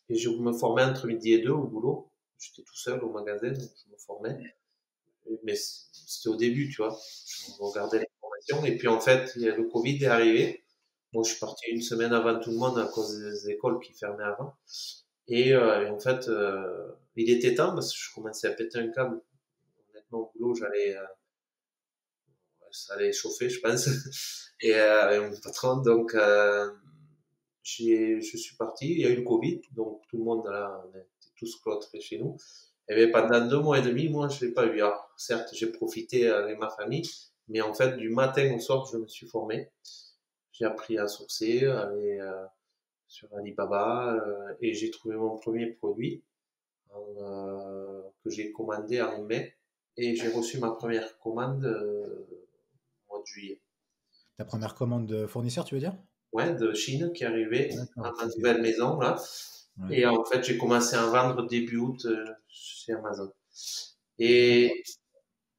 et je me formais entre midi et deux au boulot. J'étais tout seul au magasin, donc je me formais. Mais c'était au début, tu vois. Je regardais les Et puis, en fait, le Covid est arrivé. Moi, je suis parti une semaine avant tout le monde à cause des écoles qui fermaient avant. Et, euh, en fait, euh, il était temps parce que je commençais à péter un câble. Honnêtement, au boulot, j'allais, euh, ça allait chauffer, je pense. Et, mon patron, donc, je suis parti. Il y a eu le Covid, donc tout le monde là, on était tous cloîtrés chez nous. Et bien, pendant deux mois et demi, moi, je l'ai pas eu. Alors, certes, j'ai profité avec ma famille, mais en fait, du matin au soir, je me suis formé. J'ai appris à sourcer, à aller euh, sur Alibaba, euh, et j'ai trouvé mon premier produit en, euh, que j'ai commandé en mai, et j'ai reçu ma première commande au mois de juillet. Ta première commande de fournisseur, tu veux dire? Ouais, de Chine qui arrivait à ma nouvelle maison là. Ouais. Et en fait, j'ai commencé à vendre début août chez Amazon. Et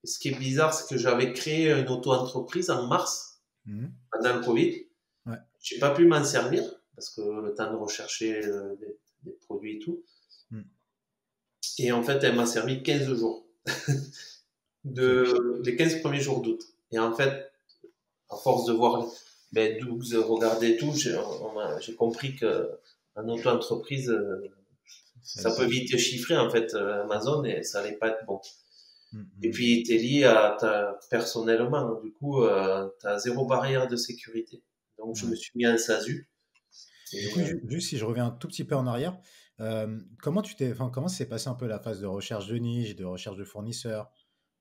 ce qui est bizarre, c'est que j'avais créé une auto-entreprise en mars, Mhm. pendant le Covid. Ouais. J'ai pas pu m'en servir parce que le temps de rechercher euh, des, des produits et tout. Mm. Et en fait, elle m'a servi 15 jours. de, les 15 premiers jours d'août. Et en fait, à force de voir ben, 12, regarder tout, j'ai compris que en auto-entreprise, euh, ça peut vite te chiffrer en fait euh, Amazon et ça allait pas être bon. Mhm. Et puis t'es lié à ta personnellement, du coup euh, t'as zéro barrière de sécurité. Donc je Ouais. me suis mis en SASU. Du coup, euh, ju- juste si je reviens un tout petit peu en arrière, euh, comment tu t'es, enfin, comment s'est passé un peu la phase de recherche de niche, de recherche de fournisseurs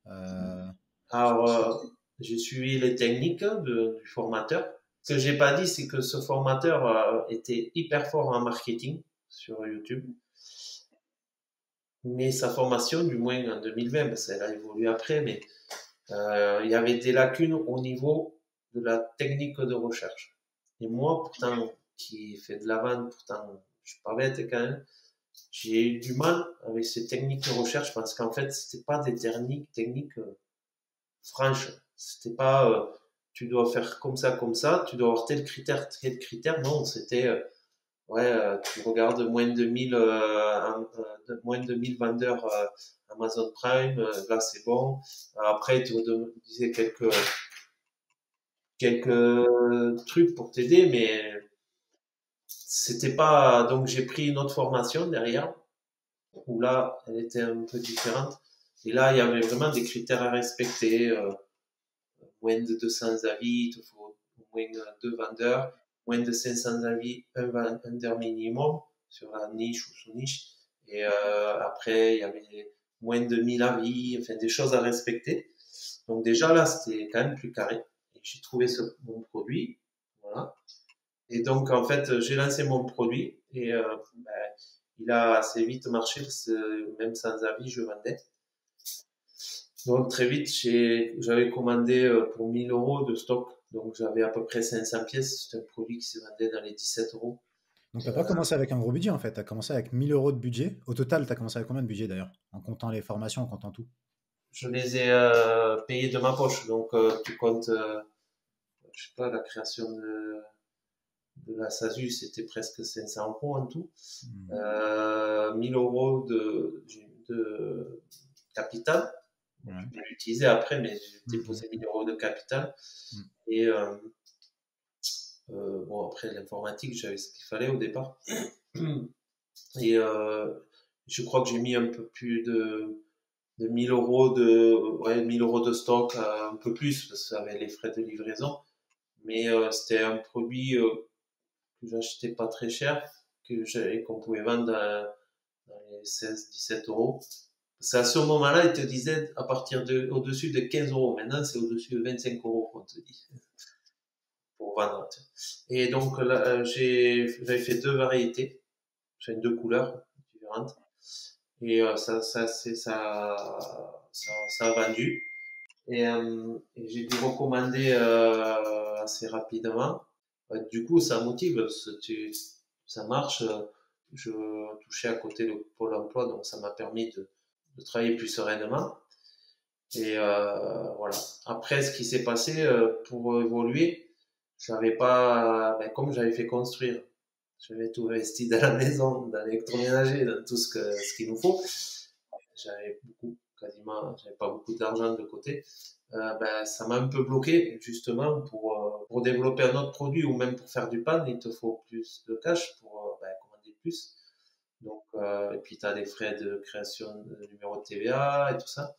euh, alors j'ai suivi les techniques de- du formateur. Ce que j'ai pas dit, c'est que ce formateur était hyper fort en marketing sur YouTube. Mais sa formation, du moins en 2020, parce a évolué après, mais euh, il y avait des lacunes au niveau de la technique de recherche. Et moi, pourtant, qui fait de la vente, pourtant, je suis pas bête quand même, j'ai eu du mal avec ces techniques de recherche parce qu'en fait, c'était pas des techniques, techniques euh, franches. C'était pas, euh, tu dois faire comme ça, comme ça, tu dois avoir tel critère, tel critère. Non, c'était, euh, ouais, euh, tu regardes moins de 1000, euh, un- euh, de- moins de 1000 vendeurs euh, Amazon Prime, euh, là c'est bon. Après, il te disait quelques, quelques trucs pour t'aider, mais c'était pas, donc j'ai pris une autre formation derrière, où là, elle était un peu différente. Et là, il y avait vraiment des critères à respecter, euh, moins de 200 avis, il faut au moins deux vendeurs, moins de 500 avis, un vendeur minimum sur la niche ou sous-niche. Et euh, après, il y avait moins de 1000 avis, enfin des choses à respecter. Donc déjà là, c'était quand même plus carré. J'ai trouvé ce, mon produit, voilà. Et donc en fait, j'ai lancé mon produit et euh, ben, il a assez vite marché parce que même sans avis, je vendais. Donc très vite, j'avais commandé euh, pour 1000 euros de stock. Donc j'avais à peu près 500 pièces. C'est un produit qui se vendait dans les 17 euros. Donc tu n'as pas commencé avec un gros budget en fait. Tu as commencé avec 1000 euros de budget. Au total, tu as commencé avec combien de budget d'ailleurs En comptant les formations, en comptant tout? Je les ai euh, payés de ma poche. Donc euh, tu comptes, je sais pas, la création de, de la SASU, c'était presque 500 euros en tout. 1000 hmm. euros de, de capital Ouais. Je l'ai utilisé après, mais j'ai déposé 1000 euros de capital. Mm. Et euh, euh, bon, après l'informatique, j'avais ce qu'il fallait au départ. Et euh, je crois que j'ai mis un peu plus de, de 1000 euros de, ouais, 1000 euros de stock, un peu plus, parce que ça avait les frais de livraison. Mais c'était un produit que j'achetais pas très cher, que qu'on pouvait vendre dans les 16-17 euros. C'est à ce moment-là, ils te disaient à partir de, au-dessus de 15 euros. Maintenant, c'est au-dessus de 25 euros qu'on te dit. Pour vendre. Et donc, là, euh, j'ai, j'avais fait deux variétés. J'ai deux couleurs différentes. Et euh, ça, ça, c'est, ça, ça, ça, a vendu. Et, euh, j'ai dû recommander euh, assez rapidement. du coup, ça motive. Ça marche. Je touchais à côté le pôle emploi, donc ça m'a permis de, de travailler plus sereinement. Et euh, voilà. Après, ce qui s'est passé euh, pour évoluer, j'avais pas, ben, comme j'avais fait construire, j'avais tout investi dans la maison, dans l'électroménager, dans tout ce que ce qu'il nous faut. J'avais beaucoup, quasiment, j'avais pas beaucoup d'argent de côté. Euh, ben, ça m'a un peu bloqué justement pour pour développer un autre produit ou même pour faire du pan, il te faut plus de cash pour ben, commander plus. Donc, euh, et puis tu as des frais de création de numéro de TVA et tout ça.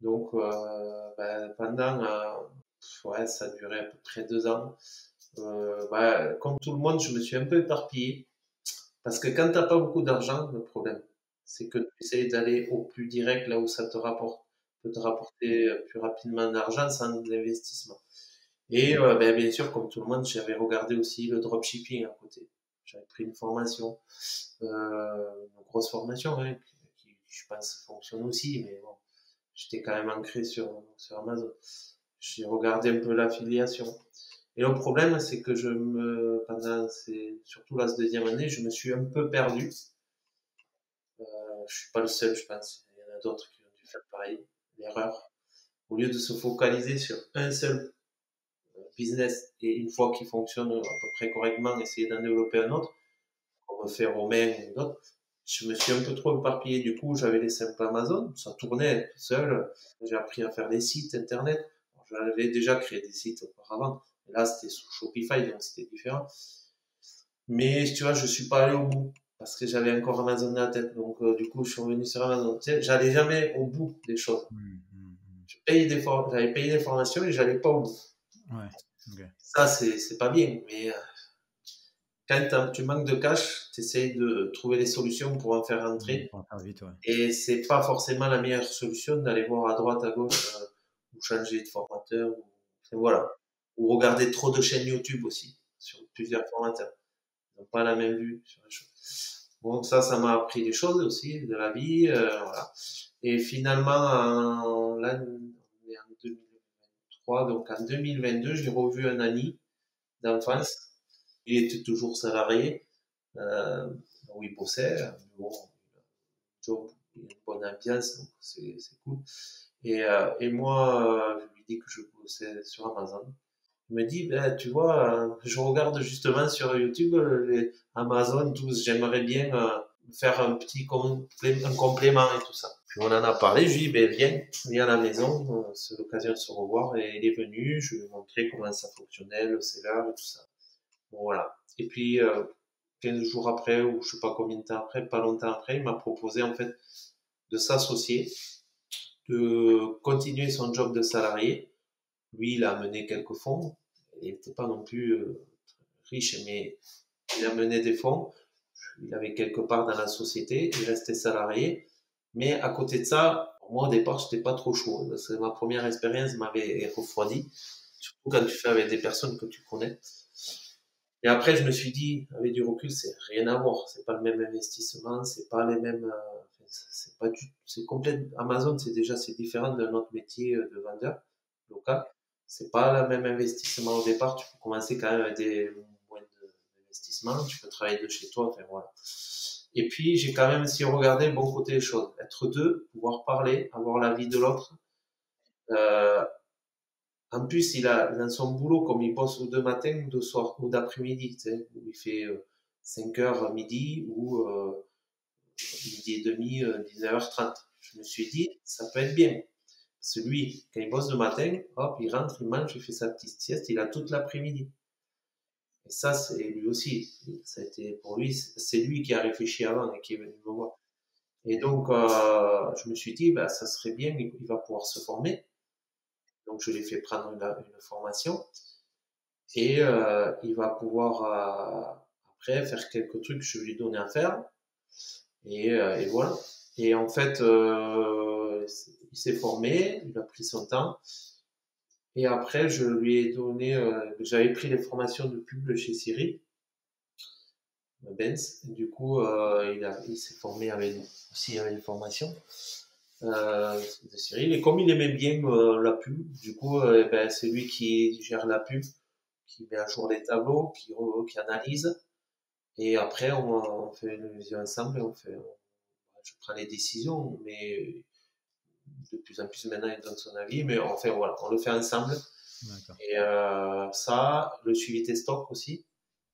Donc, euh, ben, pendant, euh, ouais, ça a duré à peu près deux ans. Ben, comme tout le monde, je me suis un peu éparpillé. Parce que quand tu n'as pas beaucoup d'argent, le problème, c'est que tu essayes d'aller au plus direct, là où ça te rapporte, peut te rapporter plus rapidement d'argent sans l'investissement. Et ben, bien sûr, comme tout le monde, j'avais regardé aussi le dropshipping à côté. J'avais pris une formation, euh, une grosse formation, hein, qui, je pense fonctionne aussi, mais bon, j'étais quand même ancré sur, sur Amazon. J'ai regardé un peu l'affiliation. Et le problème, c'est que je me, pendant surtout la deuxième année, je me suis un peu perdu. Euh, je suis pas le seul, je pense. Il y en a d'autres qui ont dû faire pareil. L'erreur. Au lieu de se focaliser sur un seul business et une fois qu'il fonctionne à peu près correctement, essayer d'en développer un autre, comme fait Romain ou d'autres. Je me suis un peu trop éparpillé. Du coup, j'avais les simples Amazon, ça tournait tout seul. J'ai appris à faire des sites internet. J'avais déjà créé des sites auparavant. Là, c'était sous Shopify, donc c'était différent. Mais tu vois, je suis pas allé au bout parce que j'avais encore Amazon dans la tête. Donc, euh, du coup, je suis revenu sur Amazon. Tu sais, j'allais jamais au bout des choses. Mmh, mmh, mmh. des j'avais payé des formations et j'allais pas au bout. Ouais. Ça, c'est pas bien. Mais euh, quand tu manques de cash, tu essayes de trouver des solutions pour en faire rentrer. Et c'est pas forcément la meilleure solution d'aller voir à droite, à gauche, euh, ou changer de formateur. Ou, voilà. Ou regarder trop de chaînes YouTube aussi, sur plusieurs formateurs. Ils n'ont pas la même vue sur les choses. Bon, ça, ça m'a appris des choses aussi de la vie. Euh, voilà. Et finalement, en, donc en 2022, j'ai revu un ami d'enfance. Il était toujours salarié, euh, où il bossait. Bon, job, une bonne ambiance, donc c'est cool. Et, euh, moi, je lui dis que je bossais sur Amazon. Il me dit, ben, tu vois, je regarde justement sur YouTube Amazon, tous, j'aimerais bien euh, faire un petit un complément et tout ça. On en a parlé, je lui ai dit, ben, viens, viens à la maison, euh, c'est l'occasion de se revoir, et il est venu, je lui ai montré comment ça fonctionnait, le seller et tout ça. Bon, voilà. Et puis, euh, 15 jours après, ou je sais pas combien de temps après, pas longtemps après, il m'a proposé, en fait, de s'associer, de continuer son job de salarié. Lui, il a amené quelques fonds. Il n'était pas non plus euh, riche, mais il a mené des fonds il avait quelque part dans la société, il restait salarié. Mais à côté de ça, Moi, au départ, j'étais pas trop chaud. Parce que ma première expérience m'avait refroidi. Surtout quand tu fais avec des personnes que tu connais. Et après, je me suis dit, avec du recul, c'est rien à voir. C'est pas le même investissement, c'est pas les mêmes, euh, c'est pas du, c'est complètement, Amazon, c'est déjà, c'est différent de notre métier euh, de vendeur local. C'est pas le même investissement au départ. Tu peux commencer quand même avec des moyens d'investissement. Tu peux travailler de chez toi. Enfin, voilà. Et puis, j'ai quand même aussi regardé le bon côté des choses. Être deux, pouvoir parler, avoir l'avis de l'autre. Euh, en plus, il a dans son boulot, comme il bosse ou de matin ou de soir ou d'après-midi, tu sais, où il fait 5 euh, heures midi ou euh, midi et demi, 19h30. Euh, Je me suis dit, ça peut être bien. Celui, quand il bosse le matin, hop, il rentre, il mange, il fait sa petite sieste, il a toute l'après-midi. Et ça, c'est lui aussi. Ça a été, pour lui, c'est lui qui a réfléchi avant et qui est venu me voir. Et donc, euh, je me suis dit, bah, ça serait bien, il va pouvoir se former. Donc, je lui ai fait prendre une, formation. Et euh, il va pouvoir, euh, après, faire quelques trucs que je lui ai donné à faire. Et, voilà. Et en fait, il s'est formé, il a pris son temps. Et après, je lui ai donné, euh, j'avais pris les formations de pub chez Siri, Benz. Du coup, euh, il, il s'est formé avec, aussi avec les formations euh, de Cyril. Et comme il aimait bien euh, la pub, du coup, euh, ben, c'est lui qui gère la pub, qui met à jour les tableaux, qui, qui analyse. Et après, on, on fait une vision ensemble et on fait, je prends les décisions, mais de plus en plus maintenant il donne son avis, mais enfin voilà, on le fait ensemble. Et euh, ça, le suivi des stocks aussi.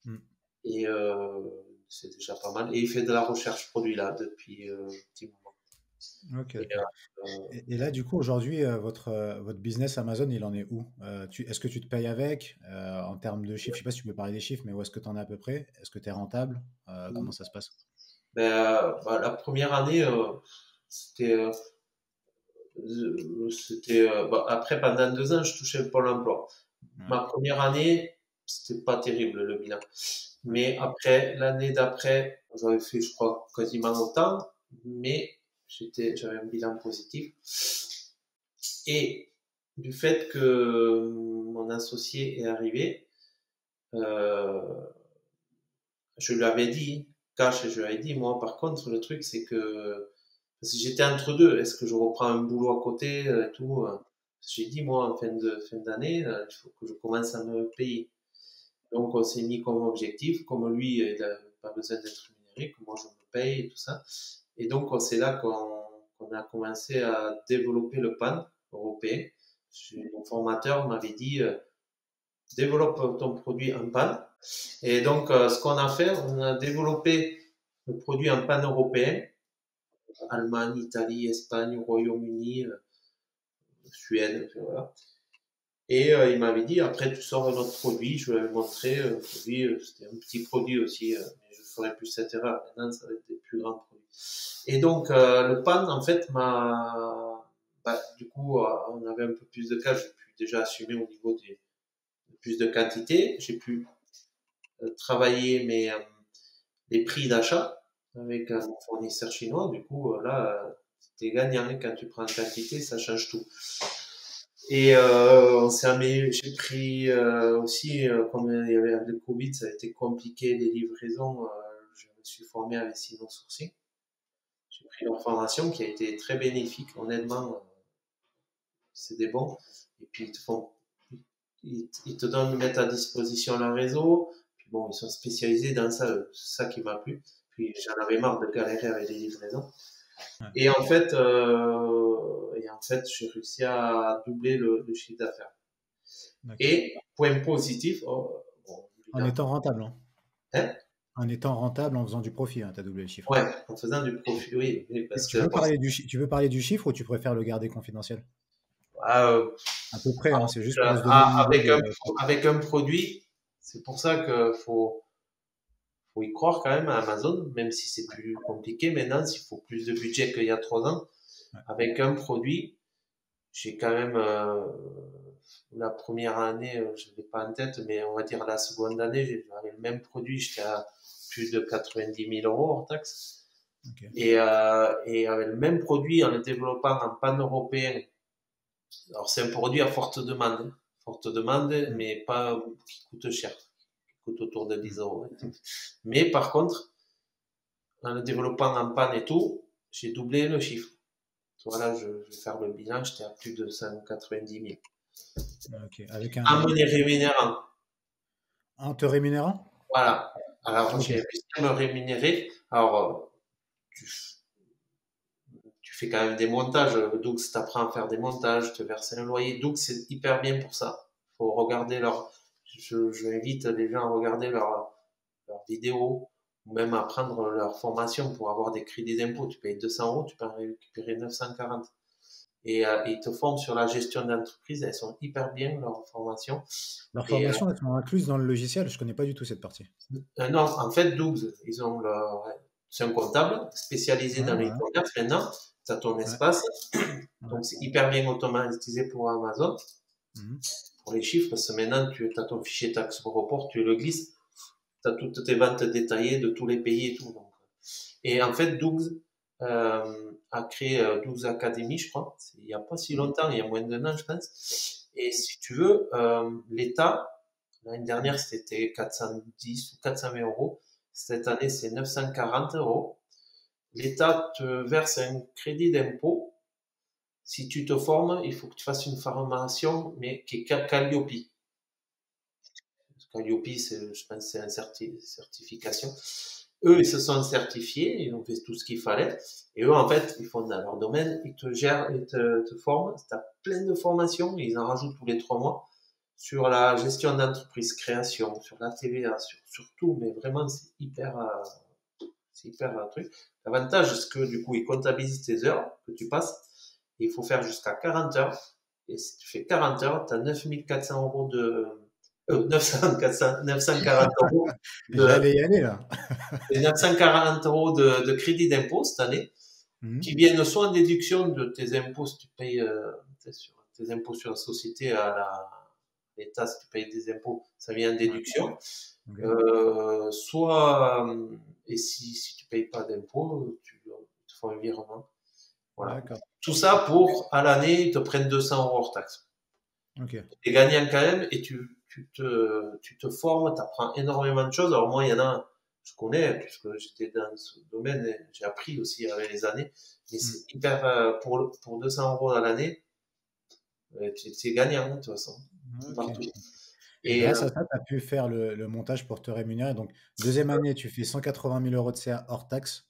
Mm. Et euh, c'est déjà pas mal. Et il fait de la recherche produit là depuis euh, un petit moment. Ok. Et, et, là, du coup, aujourd'hui, votre, votre business Amazon, il en est où? Est-ce que tu te payes avec en termes de chiffres? Je sais pas si tu peux parler des chiffres, mais où est-ce que tu en es à peu près? Est-ce que tu es rentable Comment ça se passe? Ben, bah, La première année, c'était c'était euh, bah, après pendant deux ans je touchais le pôle emploi. Ma première année c'était pas terrible le bilan. Mais après l'année d'après j'avais fait je crois quasiment autant mais j'étais j'avais un bilan positif. Et du fait que mon associé est arrivé euh, je lui avais dit cash je lui avais dit moi par contre le truc c'est que parce j'étais entre deux. Est-ce que je reprends un boulot à côté euh, et tout euh, J'ai dit, moi, en fin de fin d'année, euh, il faut que je commence à me payer. Donc, on s'est mis comme objectif, comme lui, il n'a pas besoin d'être rémunéré, que moi, je me paye et tout ça. Et donc, c'est là qu'on a commencé à développer le PAN européen. Mon formateur m'avait dit, développe ton produit en PAN. Et donc, ce qu'on a fait, on a développé le produit en PAN européen Allemagne, Italie, Espagne, Royaume-Uni, euh, Suède, voilà. Et euh, il m'avait dit, après, tu sors un autre produit, je lui montrer, euh, produit, c'était un petit produit aussi, mais je ferai plus cette erreur. Maintenant, ça va être des plus grands produits. Et donc, le pan, en fait, m'a, bah, du coup, on avait un peu plus de cas, j'ai pu déjà assumer au niveau des, plus de quantité, j'ai pu travailler mes, les prix d'achat, avec un fournisseur chinois. Du coup, euh, là, c'était gagnant. Quand tu prends une quantité, ça change tout. Et euh, j'ai pris euh, aussi, euh, comme il y avait le Covid, ça a été compliqué les livraisons. Euh, je me suis formé avec Sino Sourcing. J'ai pris leur formation qui a été très bénéfique, honnêtement. c'est des bons. Et puis ils te font, ils, te donnent, mettre à disposition leur réseau. Puis bon, ils sont spécialisés dans ça. C'est ça qui m'a plu. Puis j'en avais marre de galérer avec les livraisons. Et en fait, euh, et en fait, j'ai réussi à doubler le, le chiffre d'affaires. Et point positif, oh, bon, en étant rentable. Hein. Hein? En étant rentable, en faisant du profit, hein, tu as doublé le chiffre. Ouais, en faisant du profit, oui. Parce tu, que, veux parler du, tu veux parler du chiffre ou tu préfères le garder confidentiel? Euh, À peu près, hein, c'est juste. Euh, avec, un, avec un produit, c'est pour ça qu'il faut faut y croire quand même à Amazon, même si c'est plus compliqué maintenant, s'il faut plus de budget qu'il y a trois ans. Avec un produit, j'ai quand même euh, la première année, euh, je l'ai pas en tête, mais on va dire la seconde année, j'avais le même produit, j'étais à plus de 90 000 euros hors taxe. Et, euh, et avec le même produit, en le développant en pan-européen, alors c'est un produit à forte demande, hein. forte demande, mais pas qui coûte cher, coûte autour de 10 euros. Mais par contre, en le développant en pan et tout, j'ai doublé le chiffre. Voilà, je, vais faire le bilan, j'étais à plus de 190 000. Ok, Avec un... En me rémunérant. En te rémunérant? Voilà. Alors, j'ai pu me rémunérer. Alors, tu, tu, fais quand même des montages. Donc, tu apprends à faire des montages, te verser un loyer. Donc, c'est hyper bien pour ça. faut regarder leur. Je, je, invite les gens à regarder leurs leur vidéos ou même à prendre leur formation pour avoir des crédits d'impôt. Tu payes 200 euros, tu peux en récupérer 940. Et, euh, ils te forment sur la gestion d'entreprise. Elles sont hyper bien, leurs formations. Leurs formations, elles sont incluses dans le logiciel. Je connais pas du tout cette partie. Euh, non, en fait, Dougs, ils ont leur, c'est un comptable spécialisé dans les commerces. Maintenant, tu as ton espace. Donc, c'est hyper bien automatisé pour Amazon. Mhm. Pour les chiffres, parce que maintenant, tu as ton fichier taxe report, tu le glisses. Tu as toutes tes ventes détaillées de tous les pays et tout. Et en fait, Dougs euh, a créé euh, Dougs Academy, je crois. Il n'y a pas si longtemps, il y a moins d'un an, je pense. Et si tu veux, euh, l'État, l'année dernière, c'était 410 ou 420 euros cette année, c'est 940 euros. L'État te verse un crédit d'impôt. Si tu te formes, il faut que tu fasses une formation, mais qui est Calliope. Calliope, je pense, c'est une certification. Eux, ils se sont certifiés, ils ont fait tout ce qu'il fallait. Et eux, en fait, ils font dans leur domaine, ils te gèrent, ils te, forment. Tu as plein de formations, ils en rajoutent tous les trois mois sur la gestion d'entreprise, création, sur la TVA, sur, tout, mais vraiment, c'est hyper, euh, c'est hyper un truc. L'avantage, c'est que du coup, ils comptabilisent tes heures que tu passes. Il faut faire jusqu'à 40 heures. Et si tu fais 40 heures, tu as 9400 euros de, euh, 900, 400, 940 euros de, J'allais y aller, là. 940 euros de, de crédit d'impôt cette année, mmh. qui viennent soit en déduction de tes impôts si tu payes, euh, tes impôts sur la société à la, l'État, si tu payes des impôts, ça vient en déduction. Euh, soit, euh, et si, si tu payes pas d'impôts, tu, te font un virement. Voilà. Tout ça pour, à l'année, ils te prennent 200 euros hors taxe. Okay. Tu es gagnant quand même et tu, tu, te, tu te formes, tu apprends énormément de choses. Alors moi, il y en a, je connais, puisque j'étais dans ce domaine j'ai appris aussi avec les années. Mais c'est mm. hyper, euh, pour, pour 200 euros à l'année, tu es gagnant de toute façon. Et grâce à ça, tu as pu faire le, montage pour te rémunérer. Donc, deuxième année, tu fais 180 000 euros de CA hors taxe,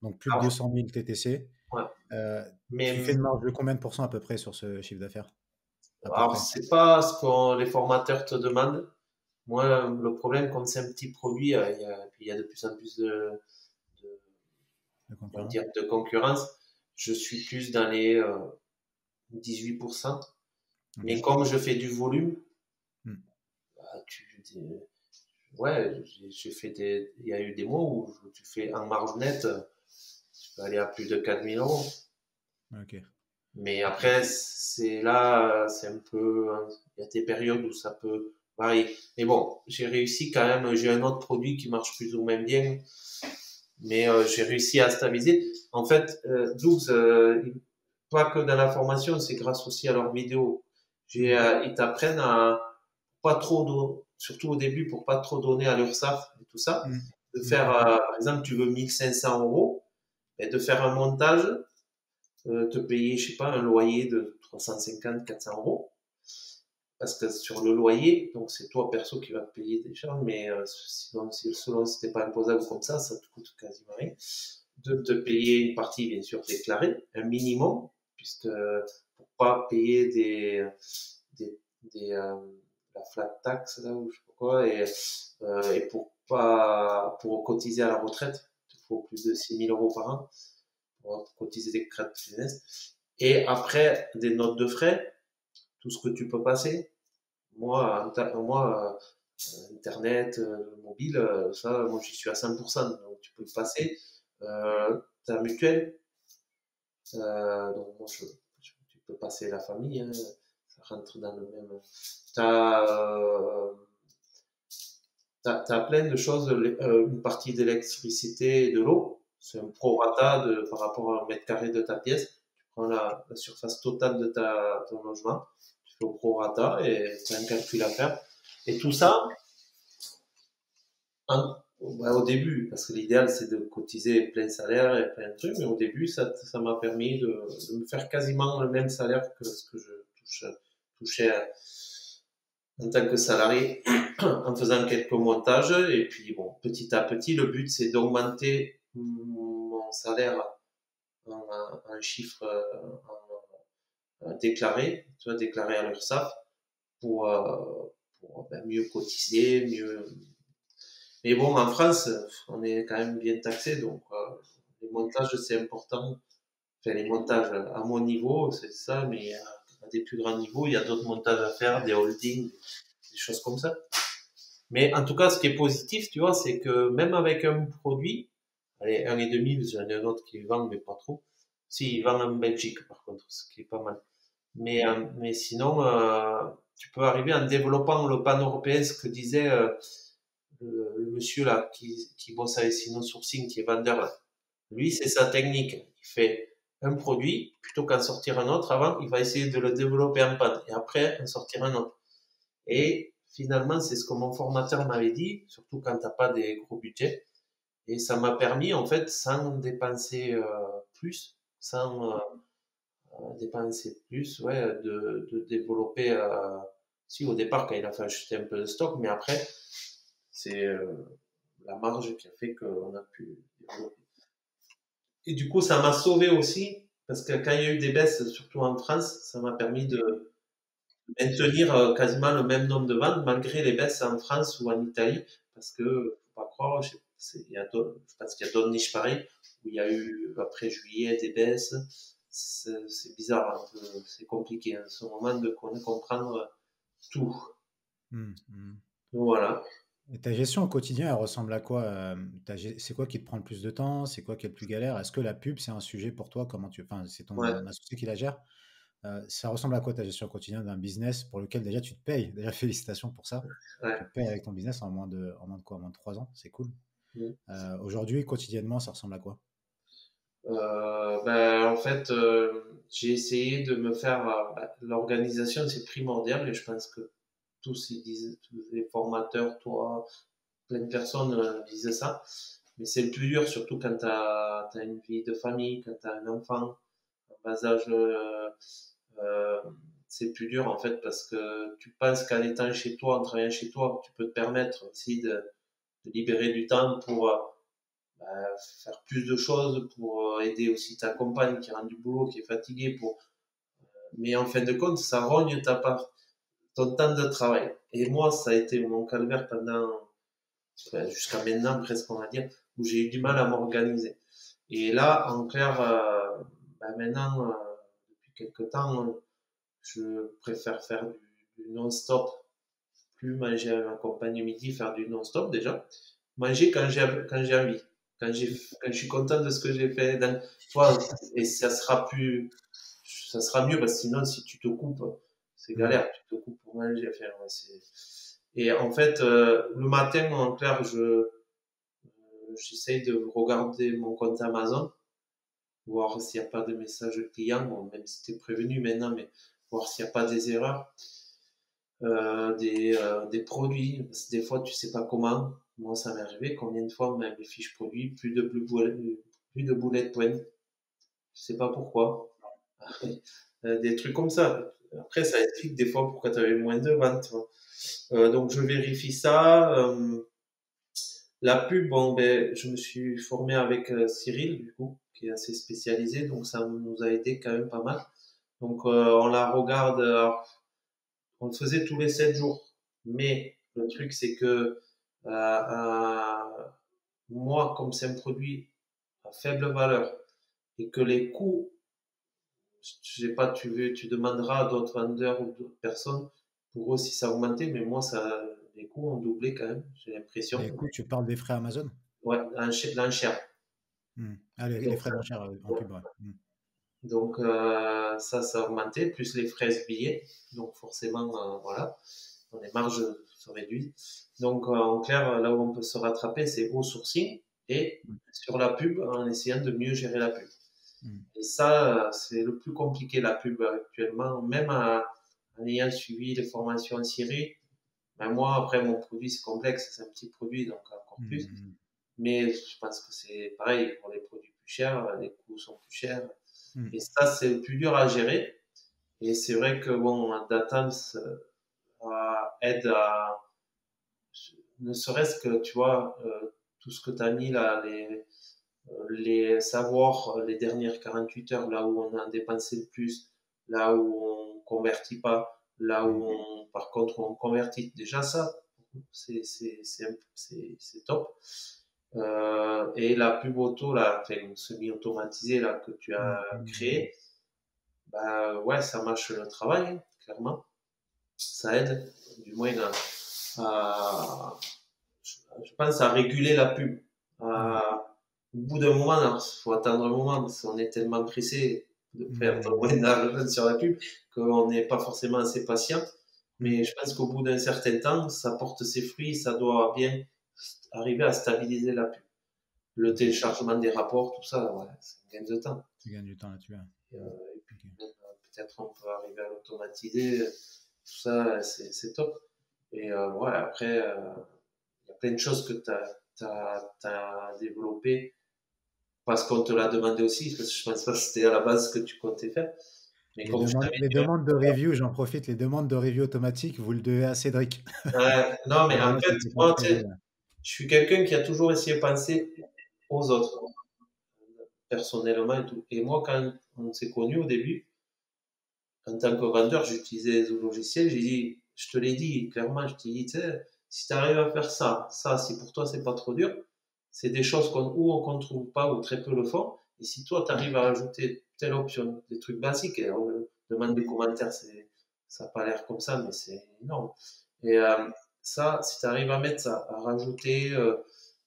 donc plus de 200 000 TTC. Euh, Mais tu fais une marge de combien de pourcents à peu près sur ce chiffre d'affaires? Alors, c'est pas ce que les formateurs te demandent. Moi, le problème, comme c'est un petit produit, euh, il y, a, il y a de plus en plus de, de, concurrence. Je suis plus dans les 18%. Euh, mais comme je fais du volume, hmm. bah, tu, ouais, j'ai fait des, il y a eu des mois où tu fais en marge nette, tu peux aller à plus de 4000 euros. Mais après, c'est là, c'est un peu, il y a des périodes où ça peut varier. Mais bon, j'ai réussi quand même, j'ai un autre produit qui marche plus ou moins bien, mais euh, j'ai réussi à stabiliser. En fait, euh, 12, euh, pas que dans la formation, c'est grâce aussi à leurs vidéos. Euh, ils t'apprennent à pas trop, surtout au début, pour pas trop donner à l'URSSAF et tout ça, mm. de faire, euh, par exemple, tu veux 1500 euros, et de faire un montage, te payer, je sais pas, un loyer de 350, 400 euros. Parce que sur le loyer, donc c'est toi perso qui te payer des charges, mais sinon, si selon si pas imposable comme ça, ça te coûte quasiment rien. De te payer une partie, bien sûr, déclarée, un minimum, puisque pas payer des, des, des euh, la flat tax là ou je sais pas quoi et, euh, et pour pas pour cotiser à la retraite il faut plus de 6000 euros par an pour cotiser des crêtes business. Et après des notes de frais tout ce que tu peux passer. Moi moi euh, internet mobile ça moi j'y suis à 100% donc tu peux passer. Euh, ta mutuelle donc moi je passer la famille, hein. rentre dans le même. Tu as, plein de choses, euh, une partie d'électricité et de l'eau, c'est un prorata de, par rapport au mètre carré de ta pièce. Tu prends la, surface totale de ta, ton logement, tu fais au prorata et c'est un calcul à faire. Et tout ça, au début, parce que l'idéal c'est de cotiser plein salaire et plein de trucs, mais au début ça, ça m'a permis de, de, me faire quasiment le même salaire que ce que je touchais en tant que salarié en faisant quelques montages. Et puis bon, petit à petit, le but c'est d'augmenter mon salaire en, un chiffre en, déclaré, tu vois, déclaré à l'URSSAF pour, euh, pour ben, mieux cotiser, mieux mais bon, en France, on est quand même bien taxé, donc euh, les montages, c'est important. Enfin, les montages à mon niveau, c'est ça, mais à, des plus grands niveaux, il y a d'autres montages à faire, des holdings, des choses comme ça. Mais en tout cas, ce qui est positif, tu vois, c'est que même avec un produit, allez, un et demi, j'en ai un autre qui vend, mais pas trop. Si, il vend en Belgique, par contre, ce qui est pas mal. Mais, euh, sinon, euh, tu peux arriver en développant le pan européen, ce que disait le, monsieur là qui, qui bosse avec Sino Sourcing, qui est vendeur là, lui, c'est sa technique. Il fait un produit, plutôt qu'en sortir un autre, avant, il va essayer de le développer en panne et après en sortir un autre. Et finalement, c'est ce que mon formateur m'avait dit, surtout quand tu n'as pas des gros budgets. Et ça m'a permis, en fait, sans dépenser euh, plus, sans euh, euh, dépenser plus, ouais, de, de développer. si au départ, quand il a fait acheter un peu de stock, mais après, c'est euh, la marge qui a fait qu'on a pu développer. Et du coup, ça m'a sauvé aussi, parce que quand il y a eu des baisses, surtout en France, ça m'a permis de maintenir euh, quasiment le même nombre de ventes, malgré les baisses en France ou en Italie, parce que, faut pas croire, je, il y a je pense qu'il y a d'autres niches pareilles, où il y a eu, après juillet, des baisses. C'est bizarre, c'est compliqué en ce moment de comprendre tout. Mmh, mmh. Voilà. Et ta gestion au quotidien, elle ressemble à quoi euh, C'est quoi qui te prend le plus de temps? C'est quoi qui est le plus galère? Est-ce que la pub, c'est un sujet pour toi? Comment tu, enfin, c'est ton associé qui la gère. Euh, ça ressemble à quoi ta gestion au quotidien d'un business pour lequel déjà tu te payes? Déjà félicitations pour ça. Tu te payes avec ton business en moins de, en moins de quoi? En moins de 3 ans, c'est cool. Mmh. Euh, aujourd'hui, quotidiennement, ça ressemble à quoi? Ben, en fait, j'ai essayé de me faire l'organisation, c'est primordial et je pense que tous ils disent, tous les formateurs, toi, plein de personnes euh, disent ça. Mais c'est le plus dur, surtout quand tu as, une vie de famille, quand tu as un enfant en bas âge. Euh, euh, c'est plus dur en fait parce que tu penses qu'en étant chez toi, en travaillant chez toi, tu peux te permettre aussi de, de libérer du temps pour bah, faire plus de choses, pour aider aussi ta compagne qui rend du boulot, qui est fatiguée. Pour... Mais en fin de compte, ça rogne ta part ton temps de travail. Et moi, ça a été mon calvaire pendant, jusqu'à maintenant presque, on va dire, où j'ai eu du mal à m'organiser. Et là, en clair, euh, ben maintenant, euh, depuis quelques temps, je préfère faire du, non-stop, plus manger avec ma compagne midi, faire du non-stop déjà. Manger quand j'ai quand j'ai envie, quand j'ai quand je suis content de ce que j'ai fait. Dans, et ça sera plus, ça sera mieux parce que sinon, si tu te coupes, c'est galère, tu te coupes pour manger. et en fait, euh, le matin, en clair, je euh, j'essaye de regarder mon compte Amazon, voir s'il n'y a pas de message client, bon, même si c'était prévenu maintenant, mais voir s'il n'y a pas des erreurs, des, des produits, parce que des fois tu sais pas comment. Moi, ça m'est arrivé combien de fois même les fiches produits, plus de plus de bullet points, je sais pas pourquoi. des trucs comme ça. Après, ça explique des fois pourquoi tu avais moins de ventes. Euh, donc, je vérifie ça. Euh, la pub, bon, ben, je me suis formé avec euh, Cyril, du coup, qui est assez spécialisé, donc ça nous a aidé quand même pas mal. Donc, on la regarde, on le faisait tous les 7 jours. Mais le truc, c'est que moi, comme c'est un produit à faible valeur et que les coûts je sais pas, tu veux, tu demanderas à d'autres vendeurs ou d'autres personnes pour eux si ça a augmenté, mais moi, ça, les coûts ont doublé quand même, j'ai l'impression. Les coûts, tu parles des frais Amazon? Ouais, l'enchère. Mmh. Ah, les, frais d'enchère euh, en pub, mmh. Donc, euh, ça, ça a augmenté, plus les frais billets. Donc, forcément, euh, voilà, les marges se réduisent. Donc, en clair, là où on peut se rattraper, c'est au sourcing. et sur la pub en essayant de mieux gérer la pub. Mm. Et ça, c'est le plus compliqué, la pub actuellement, même en ayant suivi les formations en Syrie. Ben moi, après, mon produit, c'est complexe, c'est un petit produit, donc encore plus. Mm. Mais je pense que c'est pareil pour les produits plus chers, les coûts sont plus chers. Mm. Et ça, c'est le plus dur à gérer. Et c'est vrai que, bon, Datams euh, aide à, ne serait-ce que, tu vois, euh, tout ce que tu as mis là, les, euh, les savoirs, les dernières 48 heures, là où on a dépensé le plus, là où on convertit pas, là où on, par contre, on convertit. Déjà, ça, c'est top. Euh, et la pub auto, là, enfin, semi-automatisée, là, que tu as créé, bah, ouais, ça marche le travail, hein, clairement. Ça aide, du moins, à, à je pense, à réguler la pub. À, au bout d'un moment, il faut attendre un moment, parce qu'on est tellement pressé de faire mmh. sur la pub qu'on n'est pas forcément assez patient. Mais je pense qu'au bout d'un certain temps, ça porte ses fruits, ça doit bien arriver à stabiliser la pub. Le téléchargement des rapports, tout ça, ouais, un gain de temps. Tu gagnes du temps là-dessus. Euh, et puis, euh, peut-être on peut arriver à l'automatiser. Tout ça, c'est top. Et euh, voilà, après, euh, il y a plein de choses que tu as, as, développées parce qu'on te l'a demandé aussi, parce que je pense pas que c'était à la base ce que tu comptais faire. Mais les, demandes, les demandes, de review, j'en profite, les demandes de review automatique, vous le devez à Cédric. non, mais en fait, moi, je suis quelqu'un qui a toujours essayé de penser aux autres, personnellement et tout. Et moi, quand on s'est connus au début, en tant que vendeur, j'utilisais des logiciels, j'ai dit, je te l'ai dit, clairement, je t'ai dit, tu sais, si tu arrives à faire ça, ça, si pour toi c'est pas trop dur, c'est des choses qu'on ou on ne trouve pas ou très peu le font. Et si toi, tu arrives à ajouter telle option, des trucs basiques, et on demande des commentaires, ça n'a pas l'air comme ça, mais c'est énorme. Et euh, ça, si tu arrives à mettre ça, à rajouter euh,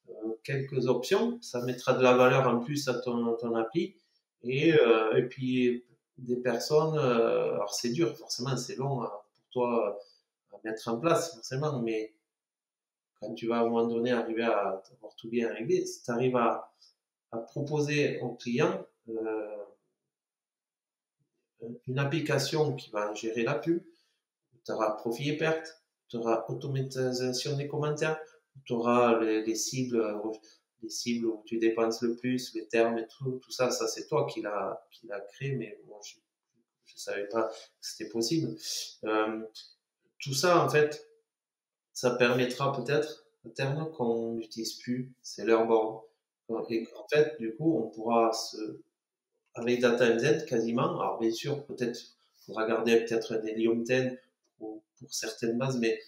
euh, quelques options, ça mettra de la valeur en plus à ton, ton appli. Et, et puis, des personnes, alors c'est dur, forcément, c'est long hein, pour toi à mettre en place, forcément, mais quand tu vas à un moment donné arriver à avoir tout bien réglé, si tu arrives à, à, proposer au client euh, une application qui va gérer la pub, tu auras profit et perte, tu auras automatisation des commentaires, tu auras les, cibles, les cibles où tu dépenses le plus, les termes et tout, tout ça, ça c'est toi qui l'a qui l'a créé, mais moi je ne savais pas que c'était possible. Euh, tout ça en fait, ça permettra peut-être à terme qu'on n'utilise plus, c'est leur borne. Et en fait, du coup, on pourra se, avec DataMZ quasiment, alors bien sûr, peut-être, faudra garder peut-être des 10 pour, pour, certaines bases, mais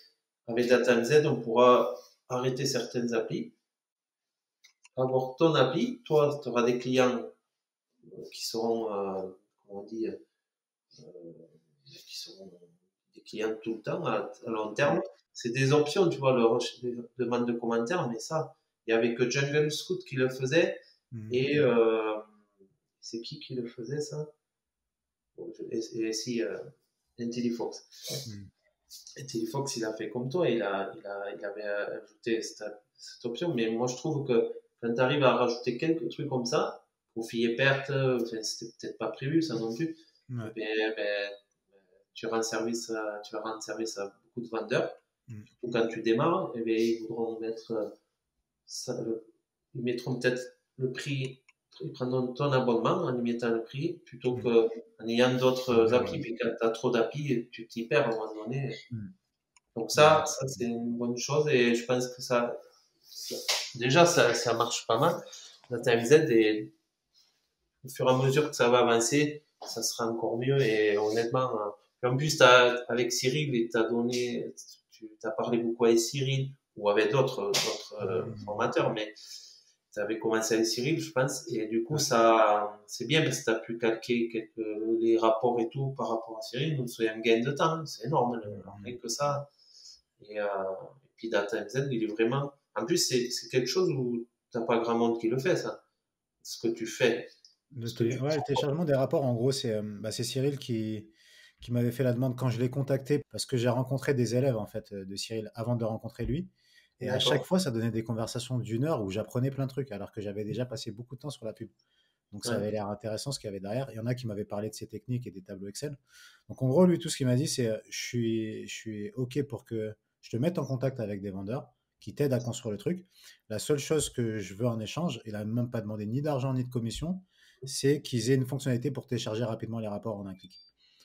avec DataMZ, on pourra arrêter certaines applis, avoir ton appli, toi, tu auras des clients euh, qui seront, euh, comment on dit, euh, qui seront des clients tout le temps à long terme, c'est des options, tu vois, le demande de commentaires, mais ça, il y avait que Jungle Scout qui le faisait, mhm. et euh, c'est qui qui le faisait ça? Et, si euh, IntelliFox. Mhm. IntelliFox, il a fait comme toi, il, a, il, a, il avait ajouté cette, option, mais moi je trouve que quand tu arrives à rajouter quelques trucs comme ça, profit et perte, enfin, c'était peut-être pas prévu ça non plus, mais, ben, tu rends service, tu vas rendre service à beaucoup de vendeurs Mm. quand tu démarres, eh bien, ils voudront mettre euh, ça, ils mettront peut-être le prix, ils prendront ton abonnement en y mettant le prix plutôt mm. qu'en ayant d'autres applis. Puis quand tu as trop d'applis, tu t'y perds à un moment donné. Mm. Donc ça, ça c'est une bonne chose et je pense que ça, déjà ça, ça marche pas mal. La TMZ et au fur et à mesure que ça va avancer, ça sera encore mieux et honnêtement, euh, en plus avec Cyril, il t'a donné, tu as parlé beaucoup avec Cyril ou avec d'autres euh, formateurs, mais tu avais commencé avec Cyril, je pense, et du coup, ça, c'est bien parce que tu as pu calquer quelques, les rapports et tout par rapport à Cyril, donc c'est un gain de temps, c'est énorme, rien que ça. Et, euh, et puis DataMZ, il est vraiment, en plus, c'est, quelque chose où tu n'as pas grand monde qui le fait, ça. Ce que tu fais. Le, ouais, le téléchargement des rapports, en gros, c'est, euh, bah, c'est Cyril qui, qui m'avait fait la demande quand je l'ai contacté parce que j'ai rencontré des élèves en fait de Cyril avant de rencontrer lui. Et à chaque fois, ça donnait des conversations d'une heure où j'apprenais plein de trucs, alors que j'avais déjà passé beaucoup de temps sur la pub. Donc ça avait l'air intéressant ce qu'il y avait derrière. Il y en a qui m'avaient parlé de ces techniques et des tableaux Excel. Donc en gros, lui, tout ce qu'il m'a dit, c'est je suis, je suis OK pour que je te mette en contact avec des vendeurs qui t'aident à construire le truc. La seule chose que je veux en échange, il n'a même pas demandé ni d'argent ni de commission, c'est qu'ils aient une fonctionnalité pour télécharger rapidement les rapports en un clic.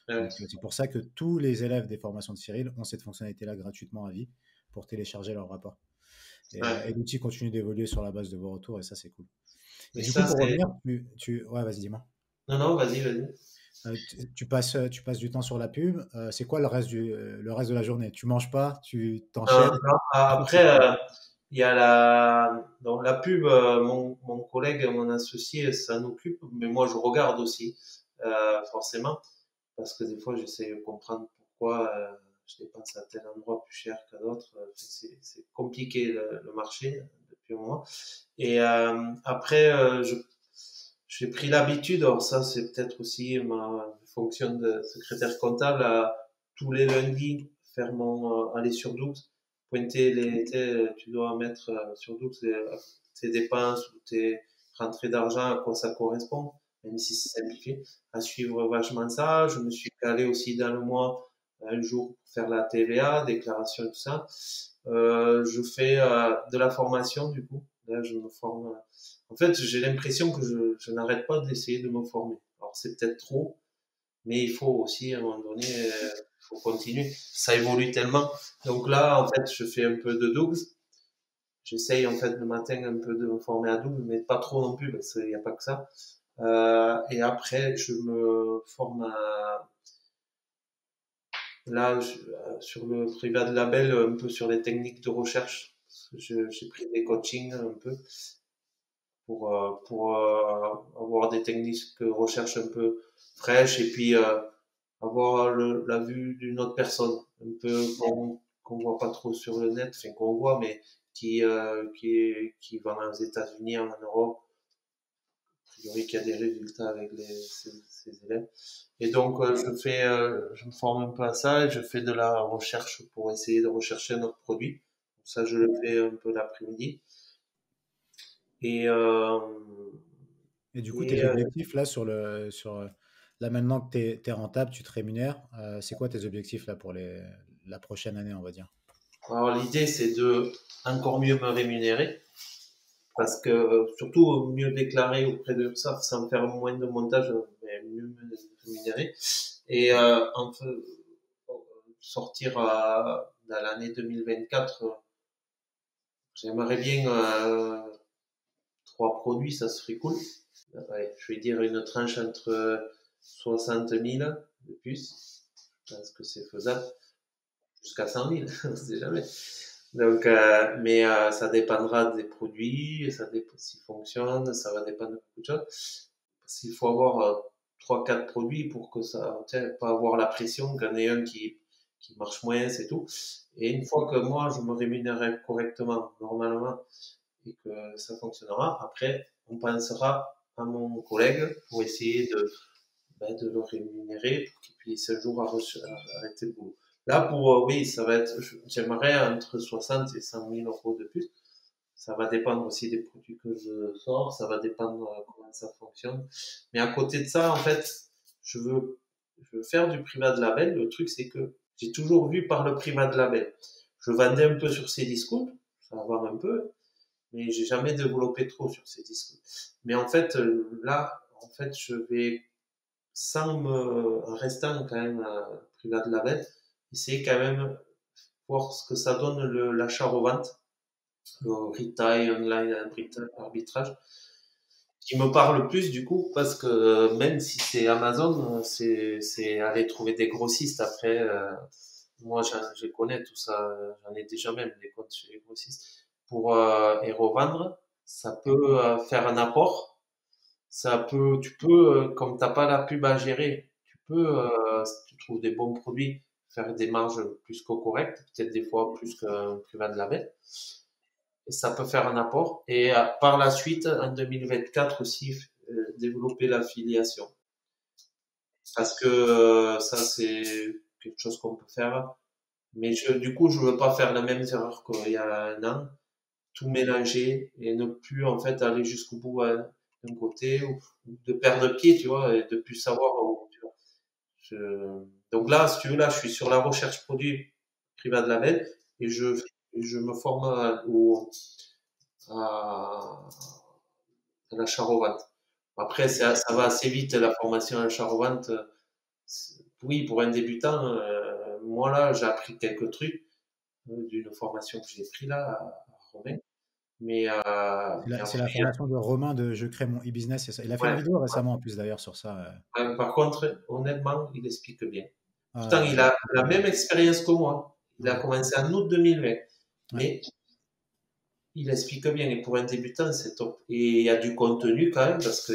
C'est pour ça que tous les élèves des formations de Cyril ont cette fonctionnalité-là gratuitement à vie pour télécharger leurs rapports. Et, et l'outil continue d'évoluer sur la base de vos retours et ça, c'est cool. Mais du coup, pour revenir, tu, Ouais, vas-y, dis-moi. Non, non, vas-y, vas-y. Euh, tu, passes, tu passes du temps sur la pub. Euh, c'est quoi le reste, du, euh, le reste de la journée? Tu manges pas? Tu t'enchaînes? Après, il y a la, donc, la pub. Mon, mon, collègue, mon associé, ça occupe, mais moi, je regarde aussi, forcément, parce que des fois, j'essaie de comprendre pourquoi je dépense à tel endroit plus cher qu'à d'autres. C'est compliqué le, marché depuis un moment. Et après, je j'ai pris l'habitude, alors ça c'est peut-être aussi ma fonction de secrétaire comptable, à tous les lundis faire mon euh, aller sur 12, pointer les, tu dois mettre euh, sur 12 tes dépenses ou tes rentrées d'argent, à quoi ça correspond, même si c'est simplifié, à suivre vachement ça. Je me suis calé aussi dans le mois un jour pour faire la TVA, déclaration, tout ça. Euh, je fais euh, de la formation du coup. Là, je me forme en fait, j'ai l'impression que je, je n'arrête pas d'essayer de me former. Alors, c'est peut-être trop, mais il faut aussi, à un moment donné, il euh, faut continuer. Ça évolue tellement. Donc là, en fait, je fais un peu de double. J'essaye, en fait, le matin, un peu de me former à double, mais pas trop non plus, parce qu'il n'y a pas que ça. Euh, et après, je me forme à, là, euh, sur le privé de label, un peu sur les techniques de recherche. J'ai pris des coachings un peu pour, euh, pour euh, avoir des techniques de recherche un peu fraîches et puis euh, avoir le, la vue d'une autre personne, un peu qu'on qu voit pas trop sur le net, enfin qu'on voit, mais qui, qui, qui va aux États-Unis, en Europe, priori qui a des résultats avec les, ses, élèves. Et donc, je fais, je me forme un peu à ça et je fais de la recherche pour essayer de rechercher notre produit. Ça, je le fais un peu l'après-midi. Et, euh, et du coup, tes euh, objectifs là sur le sur là maintenant que tu es, rentable, tu te rémunères. Euh, c'est quoi tes objectifs là pour les, la prochaine année, on va dire? Alors l'idée c'est de encore mieux me rémunérer parce que surtout mieux déclarer auprès de ça sans faire moins de montage, mais mieux me rémunérer et euh, fait, sortir dans l'année 2024. J'aimerais bien trois produits, ça serait cool. je vais dire une tranche entre 60 000 de plus. Je pense que c'est faisable. Jusqu'à 100 000, on sait jamais. Donc, euh, mais euh, ça dépendra des produits, ça dépend s'ils fonctionnent, ça va dépendre de beaucoup de choses. Qu'il faut avoir euh, trois, quatre produits pour que ça, pas avoir la pression qu'il y en ait un qui, qui marche moins, c'est tout. Et une fois que moi, je me rémunérerai correctement, normalement, et que ça fonctionnera. Après, on pensera à mon collègue pour essayer de, ben, de le rémunérer pour qu'il puisse un jour arrêter le boulot. Là, pour, euh, oui, ça va être, j'aimerais entre 60 et 100 000 euros de plus. Ça va dépendre aussi des produits que je sors, ça va dépendre euh, comment ça fonctionne. Mais à côté de ça, en fait, je veux, je veux faire du privat de label. Le truc, c'est que j'ai toujours vu par le privat de label. Je vendais un peu sur ces discours, ça va voir un peu, mais j'ai jamais développé trop sur ces disques. Mais en fait, euh, là, en fait, je vais, sans me, en restant quand même à privat de label, essayer quand même voir ce que ça donne l'achat-revente, le retail, online, arbitrage, qui me parle plus du coup, parce que même si c'est Amazon, c'est aller trouver des grossistes après. Euh, moi, je connais tout ça, j'en ai déjà même des comptes chez les grossistes pour euh, et revendre, ça peut euh, faire un apport. Ça peut, tu peux, euh, comme t'as pas la pub à gérer, tu peux, si tu trouves des bons produits, faire des marges plus que correctes, peut-être des fois plus qu'un privat de label. Et ça peut faire un apport. Et par la suite, en 2024 aussi, développer l'affiliation. Parce que ça, c'est quelque chose qu'on peut faire Mais je, du coup, je veux pas faire la même erreur qu'il y a un an, tout mélanger et ne plus en fait aller jusqu'au bout hein, d'un côté ou, de perdre pied, tu vois, et de plus savoir où. Donc là, si tu veux, là, je suis sur la recherche produit privat de label et je, me forme à, au, à, à l'achat-revente. Après, ça, ça va assez vite, la formation à l'achat-revente. Oui, pour un débutant, euh, moi là, j'ai appris quelques trucs euh, d'une formation que j'ai pris là à Romain. Mais euh, c'est la, formation de Romain de Je crée mon e-business. Il a fait une vidéo récemment en plus d'ailleurs sur ça. par contre, honnêtement, il explique bien. Ah, Pourtant, il a la même expérience que moi. Il a commencé en août 2020. Mais il explique bien. Et pour un débutant, c'est top. Et il y a du contenu quand même, parce que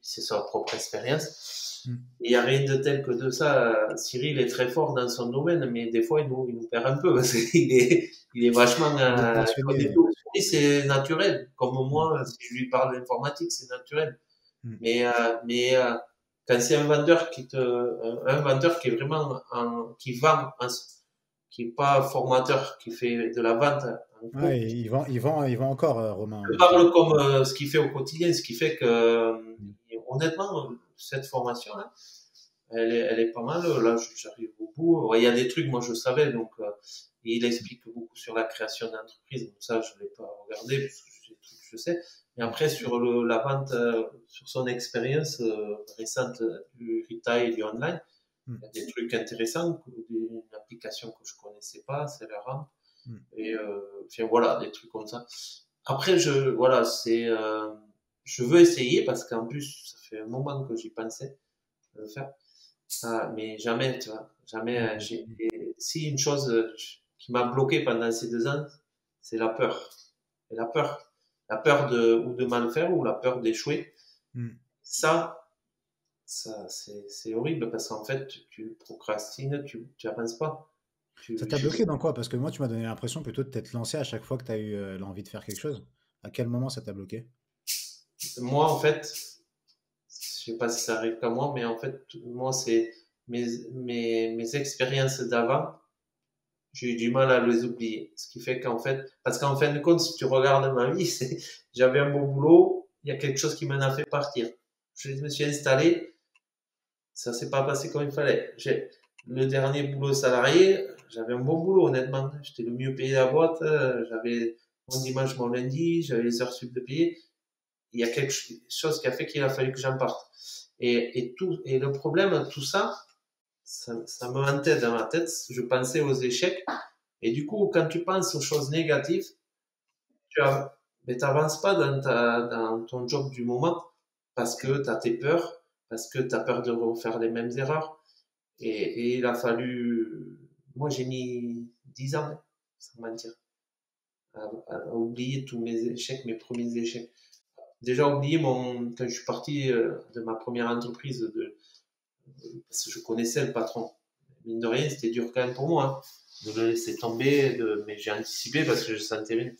c'est sa propre expérience. Mm. Il n'y a rien de tel que de ça. Cyril est très fort dans son domaine, mais des fois, il nous, il nous perd un peu, parce qu'il est, il est vachement... Euh, c'est naturel. Comme moi, si je lui parle d'informatique, c'est naturel. Mm. Mais, euh, mais euh, quand c'est un vendeur qui te, un vendeur qui est vraiment en, qui vend, qui est pas formateur, qui fait de la vente Ouais, il, vend, il, vend, il vend encore, Romain. Je parle comme ce qu'il fait au quotidien, ce qui fait que, mm. honnêtement, cette formation-là, elle est, elle est pas mal. Là, j'arrive au bout. Il y a des trucs, moi, je savais, donc, euh, il explique beaucoup sur la création d'entreprise. Ça, je ne l'ai pas regardé, parce que c'est tout je sais. Mais après, sur le, la vente, sur son expérience récente du retail et du online, mm. il y a des trucs intéressants, une application que je connaissais pas, c'est la rampe Mm. Et euh, enfin, voilà, des trucs comme ça. Après, je, voilà, c'est, euh, je veux essayer parce qu'en plus, ça fait un moment que j'y pensais de le faire. Ah, mais jamais, tu vois, jamais. Euh, j'ai, si une chose qui m'a bloqué pendant ces deux ans, c'est la peur. Et la peur, la peur de ou de mal faire ou la peur d'échouer. Mm. Ça, ça c'est, c'est horrible parce qu'en fait, tu procrastines, tu, tu avances pas. Ça t'a bloqué dans quoi? Parce que moi, tu m'as donné l'impression plutôt de t'être lancé à chaque fois que tu as eu euh, l'envie de faire quelque chose. À quel moment ça t'a bloqué? Moi, en fait, je sais pas si ça arrive qu'à moi, mais en fait, moi, c'est mes, mes, mes expériences d'avant, j'ai eu du mal à les oublier. Ce qui fait qu'en fait, parce qu'en fin de compte, si tu regardes ma vie, j'avais un beau boulot, il y a quelque chose qui m'en a fait partir. Je me suis installé, ça s'est pas passé comme il fallait. Le dernier boulot salarié, j'avais un bon boulot, honnêtement. J'étais le mieux payé de la boîte. Euh, j'avais mon dimanche, mon lundi, j'avais les heures sup. Il y a quelque chose qui a fait qu'il a fallu que j'en parte. Et, et, tout, et le problème, tout ça, ça, ça me hantait dans ma tête. Je pensais aux échecs. Et du coup, quand tu penses aux choses négatives, tu n'avances pas dans, ta, dans ton job du moment parce que tu as tes peurs, parce que tu as peur de refaire les mêmes erreurs. Et, et il a fallu moi, j'ai mis 10 ans, sans mentir, à, à, oublier tous mes échecs, mes premiers échecs. Déjà oublié mon, quand je suis parti euh, de ma première entreprise, de, parce que je connaissais le patron. Mine de rien, c'était dur quand même pour moi hein, de le laisser tomber, de, mais j'ai anticipé parce que je sentais bien.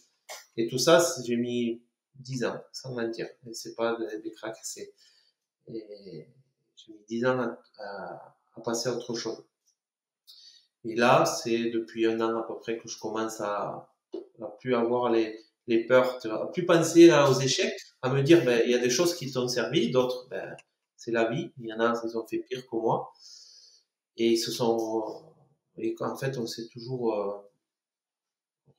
Et tout ça, j'ai mis 10 ans, sans mentir. C'est pas des, des cracks, c'est, j'ai mis 10 ans à, à, à passer à autre chose. Et là, c'est depuis un an à peu près que je commence à, à plus avoir les, les peurs, à plus penser là, aux échecs, à me dire, ben, il y a des choses qui t'ont servi, d'autres, ben, c'est la vie. Il y en a, ils ont fait pire que moi. Et ils se sont, et en fait, on s'est toujours euh,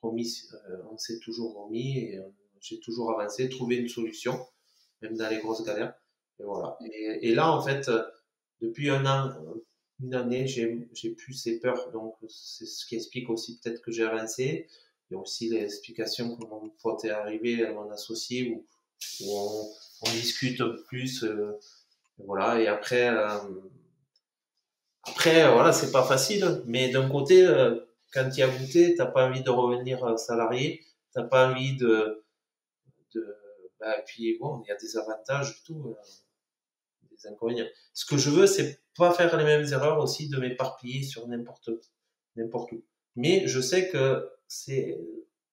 remis, euh, on s'est toujours remis et euh, j'ai toujours avancé, trouvé une solution, même dans les grosses galères. Et voilà. Et, et là, en fait, depuis un an, une année, j'ai plus ces peurs. Donc, c'est ce qui explique aussi peut-être que j'ai avancé. Il y a aussi l'explication mon pote est arrivé à mon associé où, on, discute plus. Euh, voilà. Et après, euh, après, voilà, c'est pas facile. Mais d'un côté, euh, quand tu as goûté, t'as pas envie de revenir salarié. T'as pas envie de, de, bah, puis bon, il y a des avantages tout, des inconvénients. Ce que je veux, c'est pas faire les mêmes erreurs aussi de m'éparpiller sur n'importe n'importe où. Mais je sais que c'est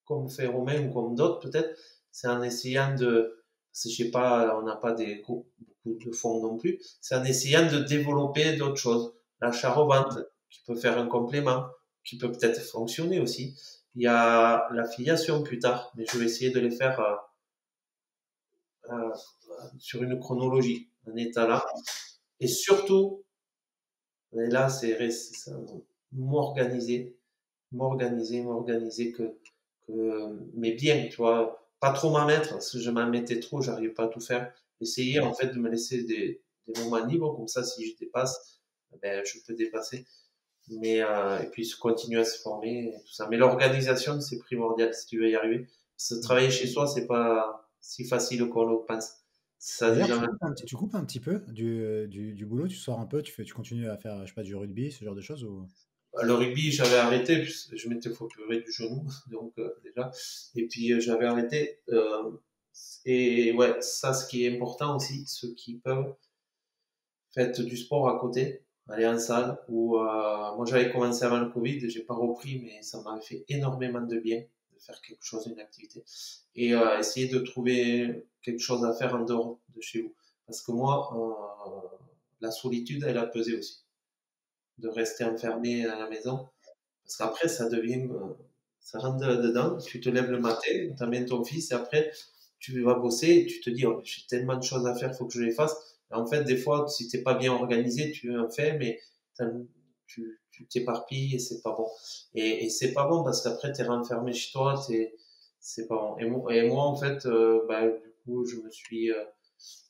comme fait Romain ou comme d'autres peut-être, c'est en essayant de, je sais pas, on n'a pas des beaucoup de fonds non plus, c'est en essayant de développer d'autres choses. L'achat-revente qui peut faire un complément qui peut peut-être fonctionner aussi. Il y a la filiation plus tard, mais je vais essayer de les faire euh, euh, sur une chronologie, un état là. Et surtout, là, c'est m'organiser, m'organiser, m'organiser que, que, mais bien, tu vois, pas trop m'en mettre, parce que je m'en mettais trop, j'arrive pas à tout faire. Essayer, en fait, de me laisser des, des moments libres, comme ça, si je dépasse, ben, je peux dépasser. Mais, euh, et puis, continuer à se former et tout ça. Mais l'organisation, c'est primordial si tu veux y arriver. Que travailler chez soi, c'est pas si facile qu'on le pense. Ça tu, coupes un, tu, coupes un, petit peu du, du, du, boulot, tu sors un peu, tu, fais, tu continues à faire, je sais pas, du rugby, ce genre de choses ou... Le rugby, j'avais arrêté, je m'étais fracturé du genou, donc euh, déjà. Et puis euh, j'avais arrêté. Euh, et ouais, ça, ce qui est important aussi, ceux qui peuvent, faites du sport à côté, aller en salle. Ou moi, j'avais commencé avant le Covid, j'ai pas repris, mais ça m'a fait énormément de bien de faire quelque chose, une activité, et essayer de trouver quelque chose à faire en dehors de chez vous. Parce que moi, la solitude, elle a pesé aussi de rester enfermé à la maison. Parce qu'après, ça devient, euh, ça rentre dedans. Tu te lèves le matin, tu amènes ton fils et après, tu vas bosser et tu te dis, oh, j'ai tellement de choses à faire, faut que je les fasse. en fait, des fois, si t'es pas bien organisé, tu en fais, mais tu, t'éparpilles et c'est pas bon. Et, et c'est pas bon parce qu'après, tu es renfermé chez toi, c'est pas bon. Et moi, et moi en fait, euh, bah, du coup, je me suis euh,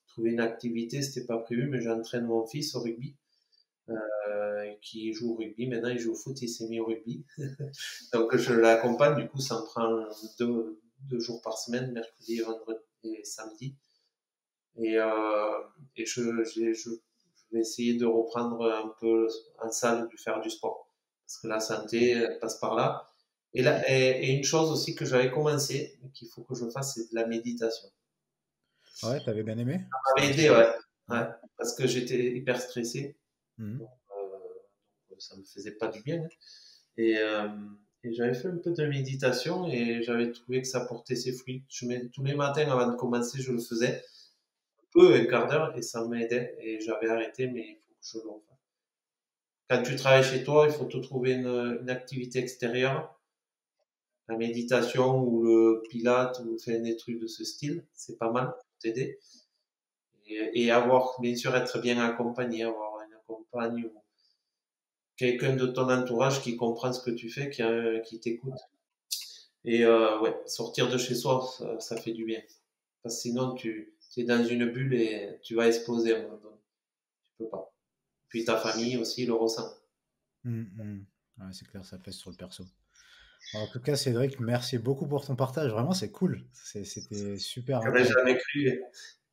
trouvé une activité, c'était pas prévu, mais j'entraîne mon fils au rugby. Euh, qui joue au rugby. Maintenant, il joue au foot, il s'est mis au rugby. Donc, je l'accompagne. Du coup, ça me prend deux, deux, jours par semaine, mercredi, vendredi et samedi. Et, euh, et je, je, je, vais essayer de reprendre un peu en salle, de faire du sport. Parce que la santé passe par là. Et, là, et, une chose aussi que j'avais commencé, qu'il faut que je fasse, c'est de la méditation. Ouais, t'avais bien aimé? Ça m'avait aidé, ouais. ouais. Parce que j'étais hyper stressé. Mmh. Donc, euh, ça me faisait pas du bien. Et, euh, et j'avais fait un peu de méditation et j'avais trouvé que ça portait ses fruits. Tous les matins avant de commencer, je le faisais un peu, un quart d'heure, et ça m'aidait. Et j'avais arrêté, mais il faut que je le refasse. Quand tu travailles chez toi, il faut te trouver une, activité extérieure. La méditation ou le pilate ou faire des trucs de ce style, c'est pas mal pour t'aider. Et, avoir, bien sûr, être bien accompagné, compagne ou quelqu'un de ton entourage qui comprend ce que tu fais, qui, qui t'écoute. Et euh, ouais, sortir de chez soi, ça, fait du bien. Parce que sinon, tu, es dans une bulle et tu vas exploser à un moment donné. Tu peux pas. Puis ta famille aussi le ressent. Hum, hum. c'est clair, ça pèse sur le perso. En tout cas, Cédric, merci beaucoup pour ton partage. Vraiment, c'est cool. C'était super. J'aurais jamais cru.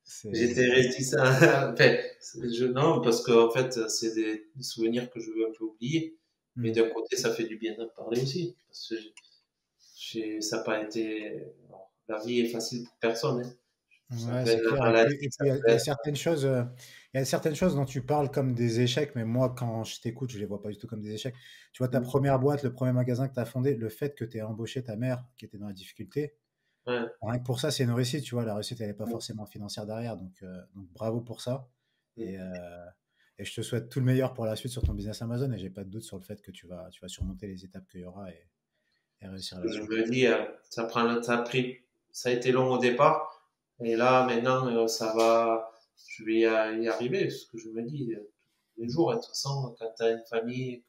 J'étais réticent. enfin, je, non, parce qu'en en fait, c'est des, souvenirs que je veux un peu oublier. Mais hmm. d'un côté, ça fait du bien d'en parler aussi. Parce que ça n'a pas été. la vie est facile pour personne. Hein. Ouais, il, y a, certaines choses, euh, il y a certaines choses dont tu parles comme des échecs, mais moi, quand je t'écoute, je les vois pas du tout comme des échecs. Tu vois, ta hmm. première boîte, le premier magasin que tu as fondé, le fait que tu aies embauché ta mère qui était dans la difficulté, Rien que pour ça, c'est une réussite, tu vois. La réussite, elle n'est pas forcément financière derrière. Donc, euh, donc bravo pour ça. Et, euh, et, je te souhaite tout le meilleur pour la suite sur ton business Amazon. Et j'ai pas de doute sur le fait que tu vas, tu vas surmonter les étapes qu'il y aura et, réussir à Je me dis, euh, ça, prend, ça, a pris, ça a été long au départ. Et là, maintenant, ça va, je vais y arriver. Ce que je me dis, tous les jours, de toute façon, quand tu as une famille,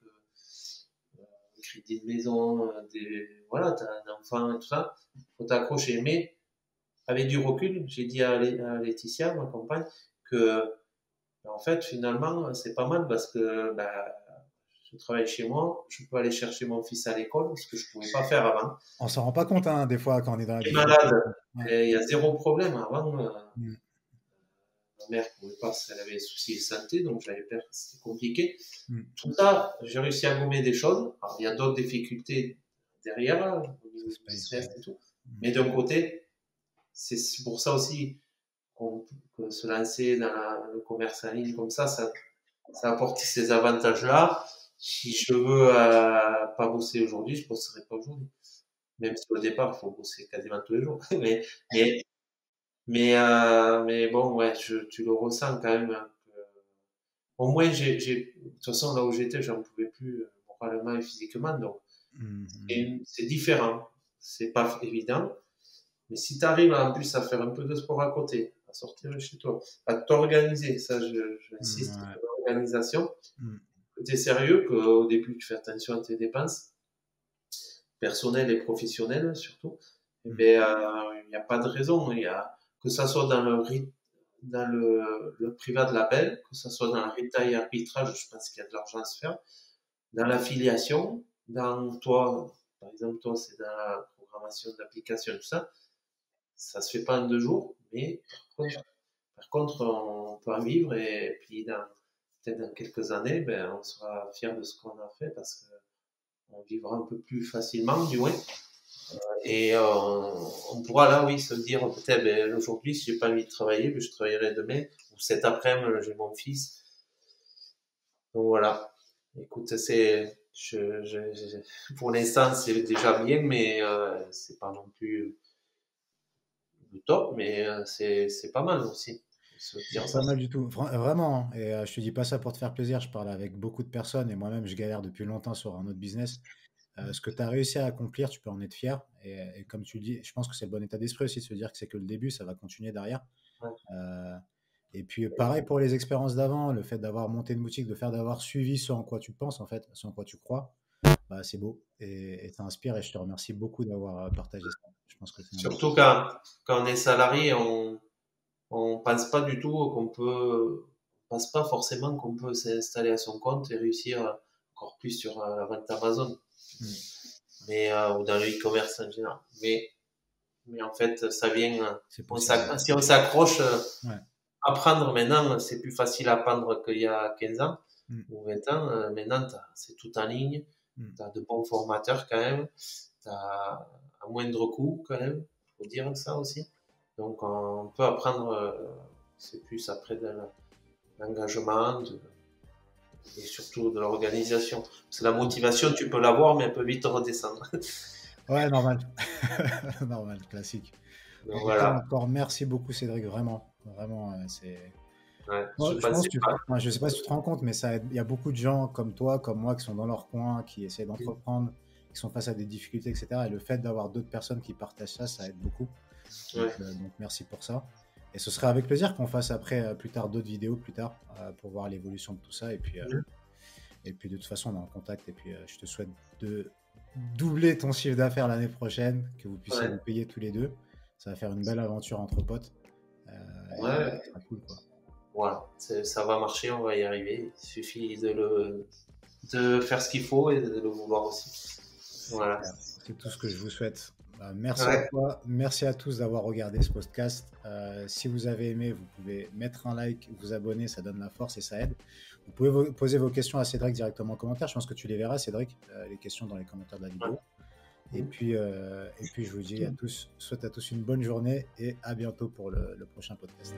crédit de maison, des, voilà, tu as un enfant et tout ça faut t'accrocher. Mais avec du recul, j'ai dit à, Laetitia, ma compagne, que ben, en fait, finalement, c'est pas mal parce que ben, je travaille chez moi, je peux aller chercher mon fils à l'école, ce que je pouvais pas faire avant. On s'en rend pas compte, hein, des fois, quand on est dans la vie. malade. Il y a zéro problème. Avant, euh, mm. Ma mère pouvait pas, elle avait des soucis de santé, donc j'avais peur que c'était compliqué. Mm. Tout ça, j'ai réussi à gommer des choses. il y a d'autres difficultés derrière, au niveau du stress et tout. Mais d'un côté, c'est pour ça aussi qu'on peut se lancer dans le commerce en ligne comme ça, ça, ça apporte ces avantages-là. Si je veux euh, pas bosser aujourd'hui, je bosserai pas aujourd'hui. Même si au départ, il faut bosser quasiment tous les jours. mais, mais, mais, euh, mais bon, ouais, je, tu le ressens quand même. Hein, au moins, j'ai, de toute façon, là où j'étais, j'en pouvais plus euh, moralement et physiquement. Donc, Mhm. C'est différent. C'est pas évident. Mais si tu arrives en plus à faire un peu de sport à côté, à sortir de chez toi, à t'organiser, ça j'insiste, je, l'organisation, mm. que tu es sérieux, qu'au début tu fais attention à tes dépenses, personnelles et professionnelles surtout, il mm. n'y euh, a pas de raison. Il y a, que ça soit dans le dans le, le privat de label, que ce soit dans le retail arbitrage, je pense qu'il y a de l'argent à se faire, dans l'affiliation, dans toi, par exemple, toi, c'est dans la programmation d'application, tout ça, ça se fait pas en deux jours, mais par contre, on peut en vivre et puis dans, peut-être dans quelques années, ben, on sera fier de ce qu'on a fait parce qu'on vivra un peu plus facilement, du moins. Et euh, on pourra là, oui, se dire peut-être ben, aujourd'hui, si j'ai pas envie de travailler, ben, je travaillerai demain ou cet après-midi, j'ai mon fils. Donc voilà. Écoute, c'est, je, je, pour l'instant, c'est déjà bien, mais euh, c'est pas non plus le top, mais euh, c'est, c'est pas mal aussi. C'est pas mal du tout, vraiment. Hein. Et euh, je te dis pas ça pour te faire plaisir. Je parle avec beaucoup de personnes et moi-même, je galère depuis longtemps sur un autre business. Euh, ce que tu as réussi à accomplir, tu peux en être fier. Et, comme tu le dis, je pense que c'est le bon état d'esprit aussi de se dire que c'est que le début, ça va continuer derrière. Euh, et puis pareil pour les expériences d'avant, le fait d'avoir monté une boutique, de faire d'avoir suivi ce en quoi tu penses en fait, ce en quoi tu crois, bah, c'est beau et ça inspire et je te remercie beaucoup d'avoir partagé ça. Je pense que Surtout quand, quand on est salarié, on on pense pas du tout qu'on peut, on pense pas forcément qu'on peut s'installer à son compte et réussir encore plus sur euh, la vente Amazon. Hmm. Mais, euh, ou dans le e-commerce en général. Mais, mais en fait, ça vient, on si on s'accroche, ouais. apprendre maintenant, c'est plus facile à apprendre qu'il y a 15 ans hmm. ou 20 ans. Euh, maintenant, c'est tout en ligne. Hmm. Tu as de bons formateurs quand même. Tu as à moindre coût quand même. faut dire ça aussi. Donc on peut apprendre, euh, c'est plus après de l'engagement et surtout de l'organisation. Parce que la motivation, tu peux l'avoir, mais elle peut vite redescendre. ouais, normal. normal, classique. Donc, voilà. Encore merci beaucoup Cédric, vraiment. Vraiment, c'est... Ouais, je, je, sais pas si tu te rends compte, mais il y a beaucoup de gens comme toi, comme moi, qui sont dans leur coin, qui essaient d'entreprendre, qui sont face à des difficultés, etc. Et le fait d'avoir d'autres personnes qui partagent ça, ça aide beaucoup. Euh, donc, merci pour ça. Et ce serait avec plaisir qu'on fasse après, euh, plus tard, d'autres vidéos plus tard euh, pour voir l'évolution de tout ça. Et puis, et puis de toute façon, on est en contact. Et puis, je te souhaite de doubler ton chiffre d'affaires l'année prochaine, que vous puissiez vous payer tous les deux. Ça va faire une belle aventure entre potes. ouais. Cool, Voilà, ça va marcher, on va y arriver. Il suffit de, le, de faire ce qu'il faut et de le vouloir aussi. Voilà. C'est tout ce que je vous souhaite. Bah, merci à toi, merci à tous d'avoir regardé ce podcast. Euh, si vous avez aimé, vous pouvez mettre un like, vous abonner, ça donne la force et ça aide. Vous pouvez poser vos questions à Cédric directement en commentaire. Je pense que tu les verras, Cédric, euh, les questions dans les commentaires de la vidéo. Et puis, euh, et puis, je vous dis à tous, souhaite à tous une bonne journée et à bientôt pour le prochain podcast.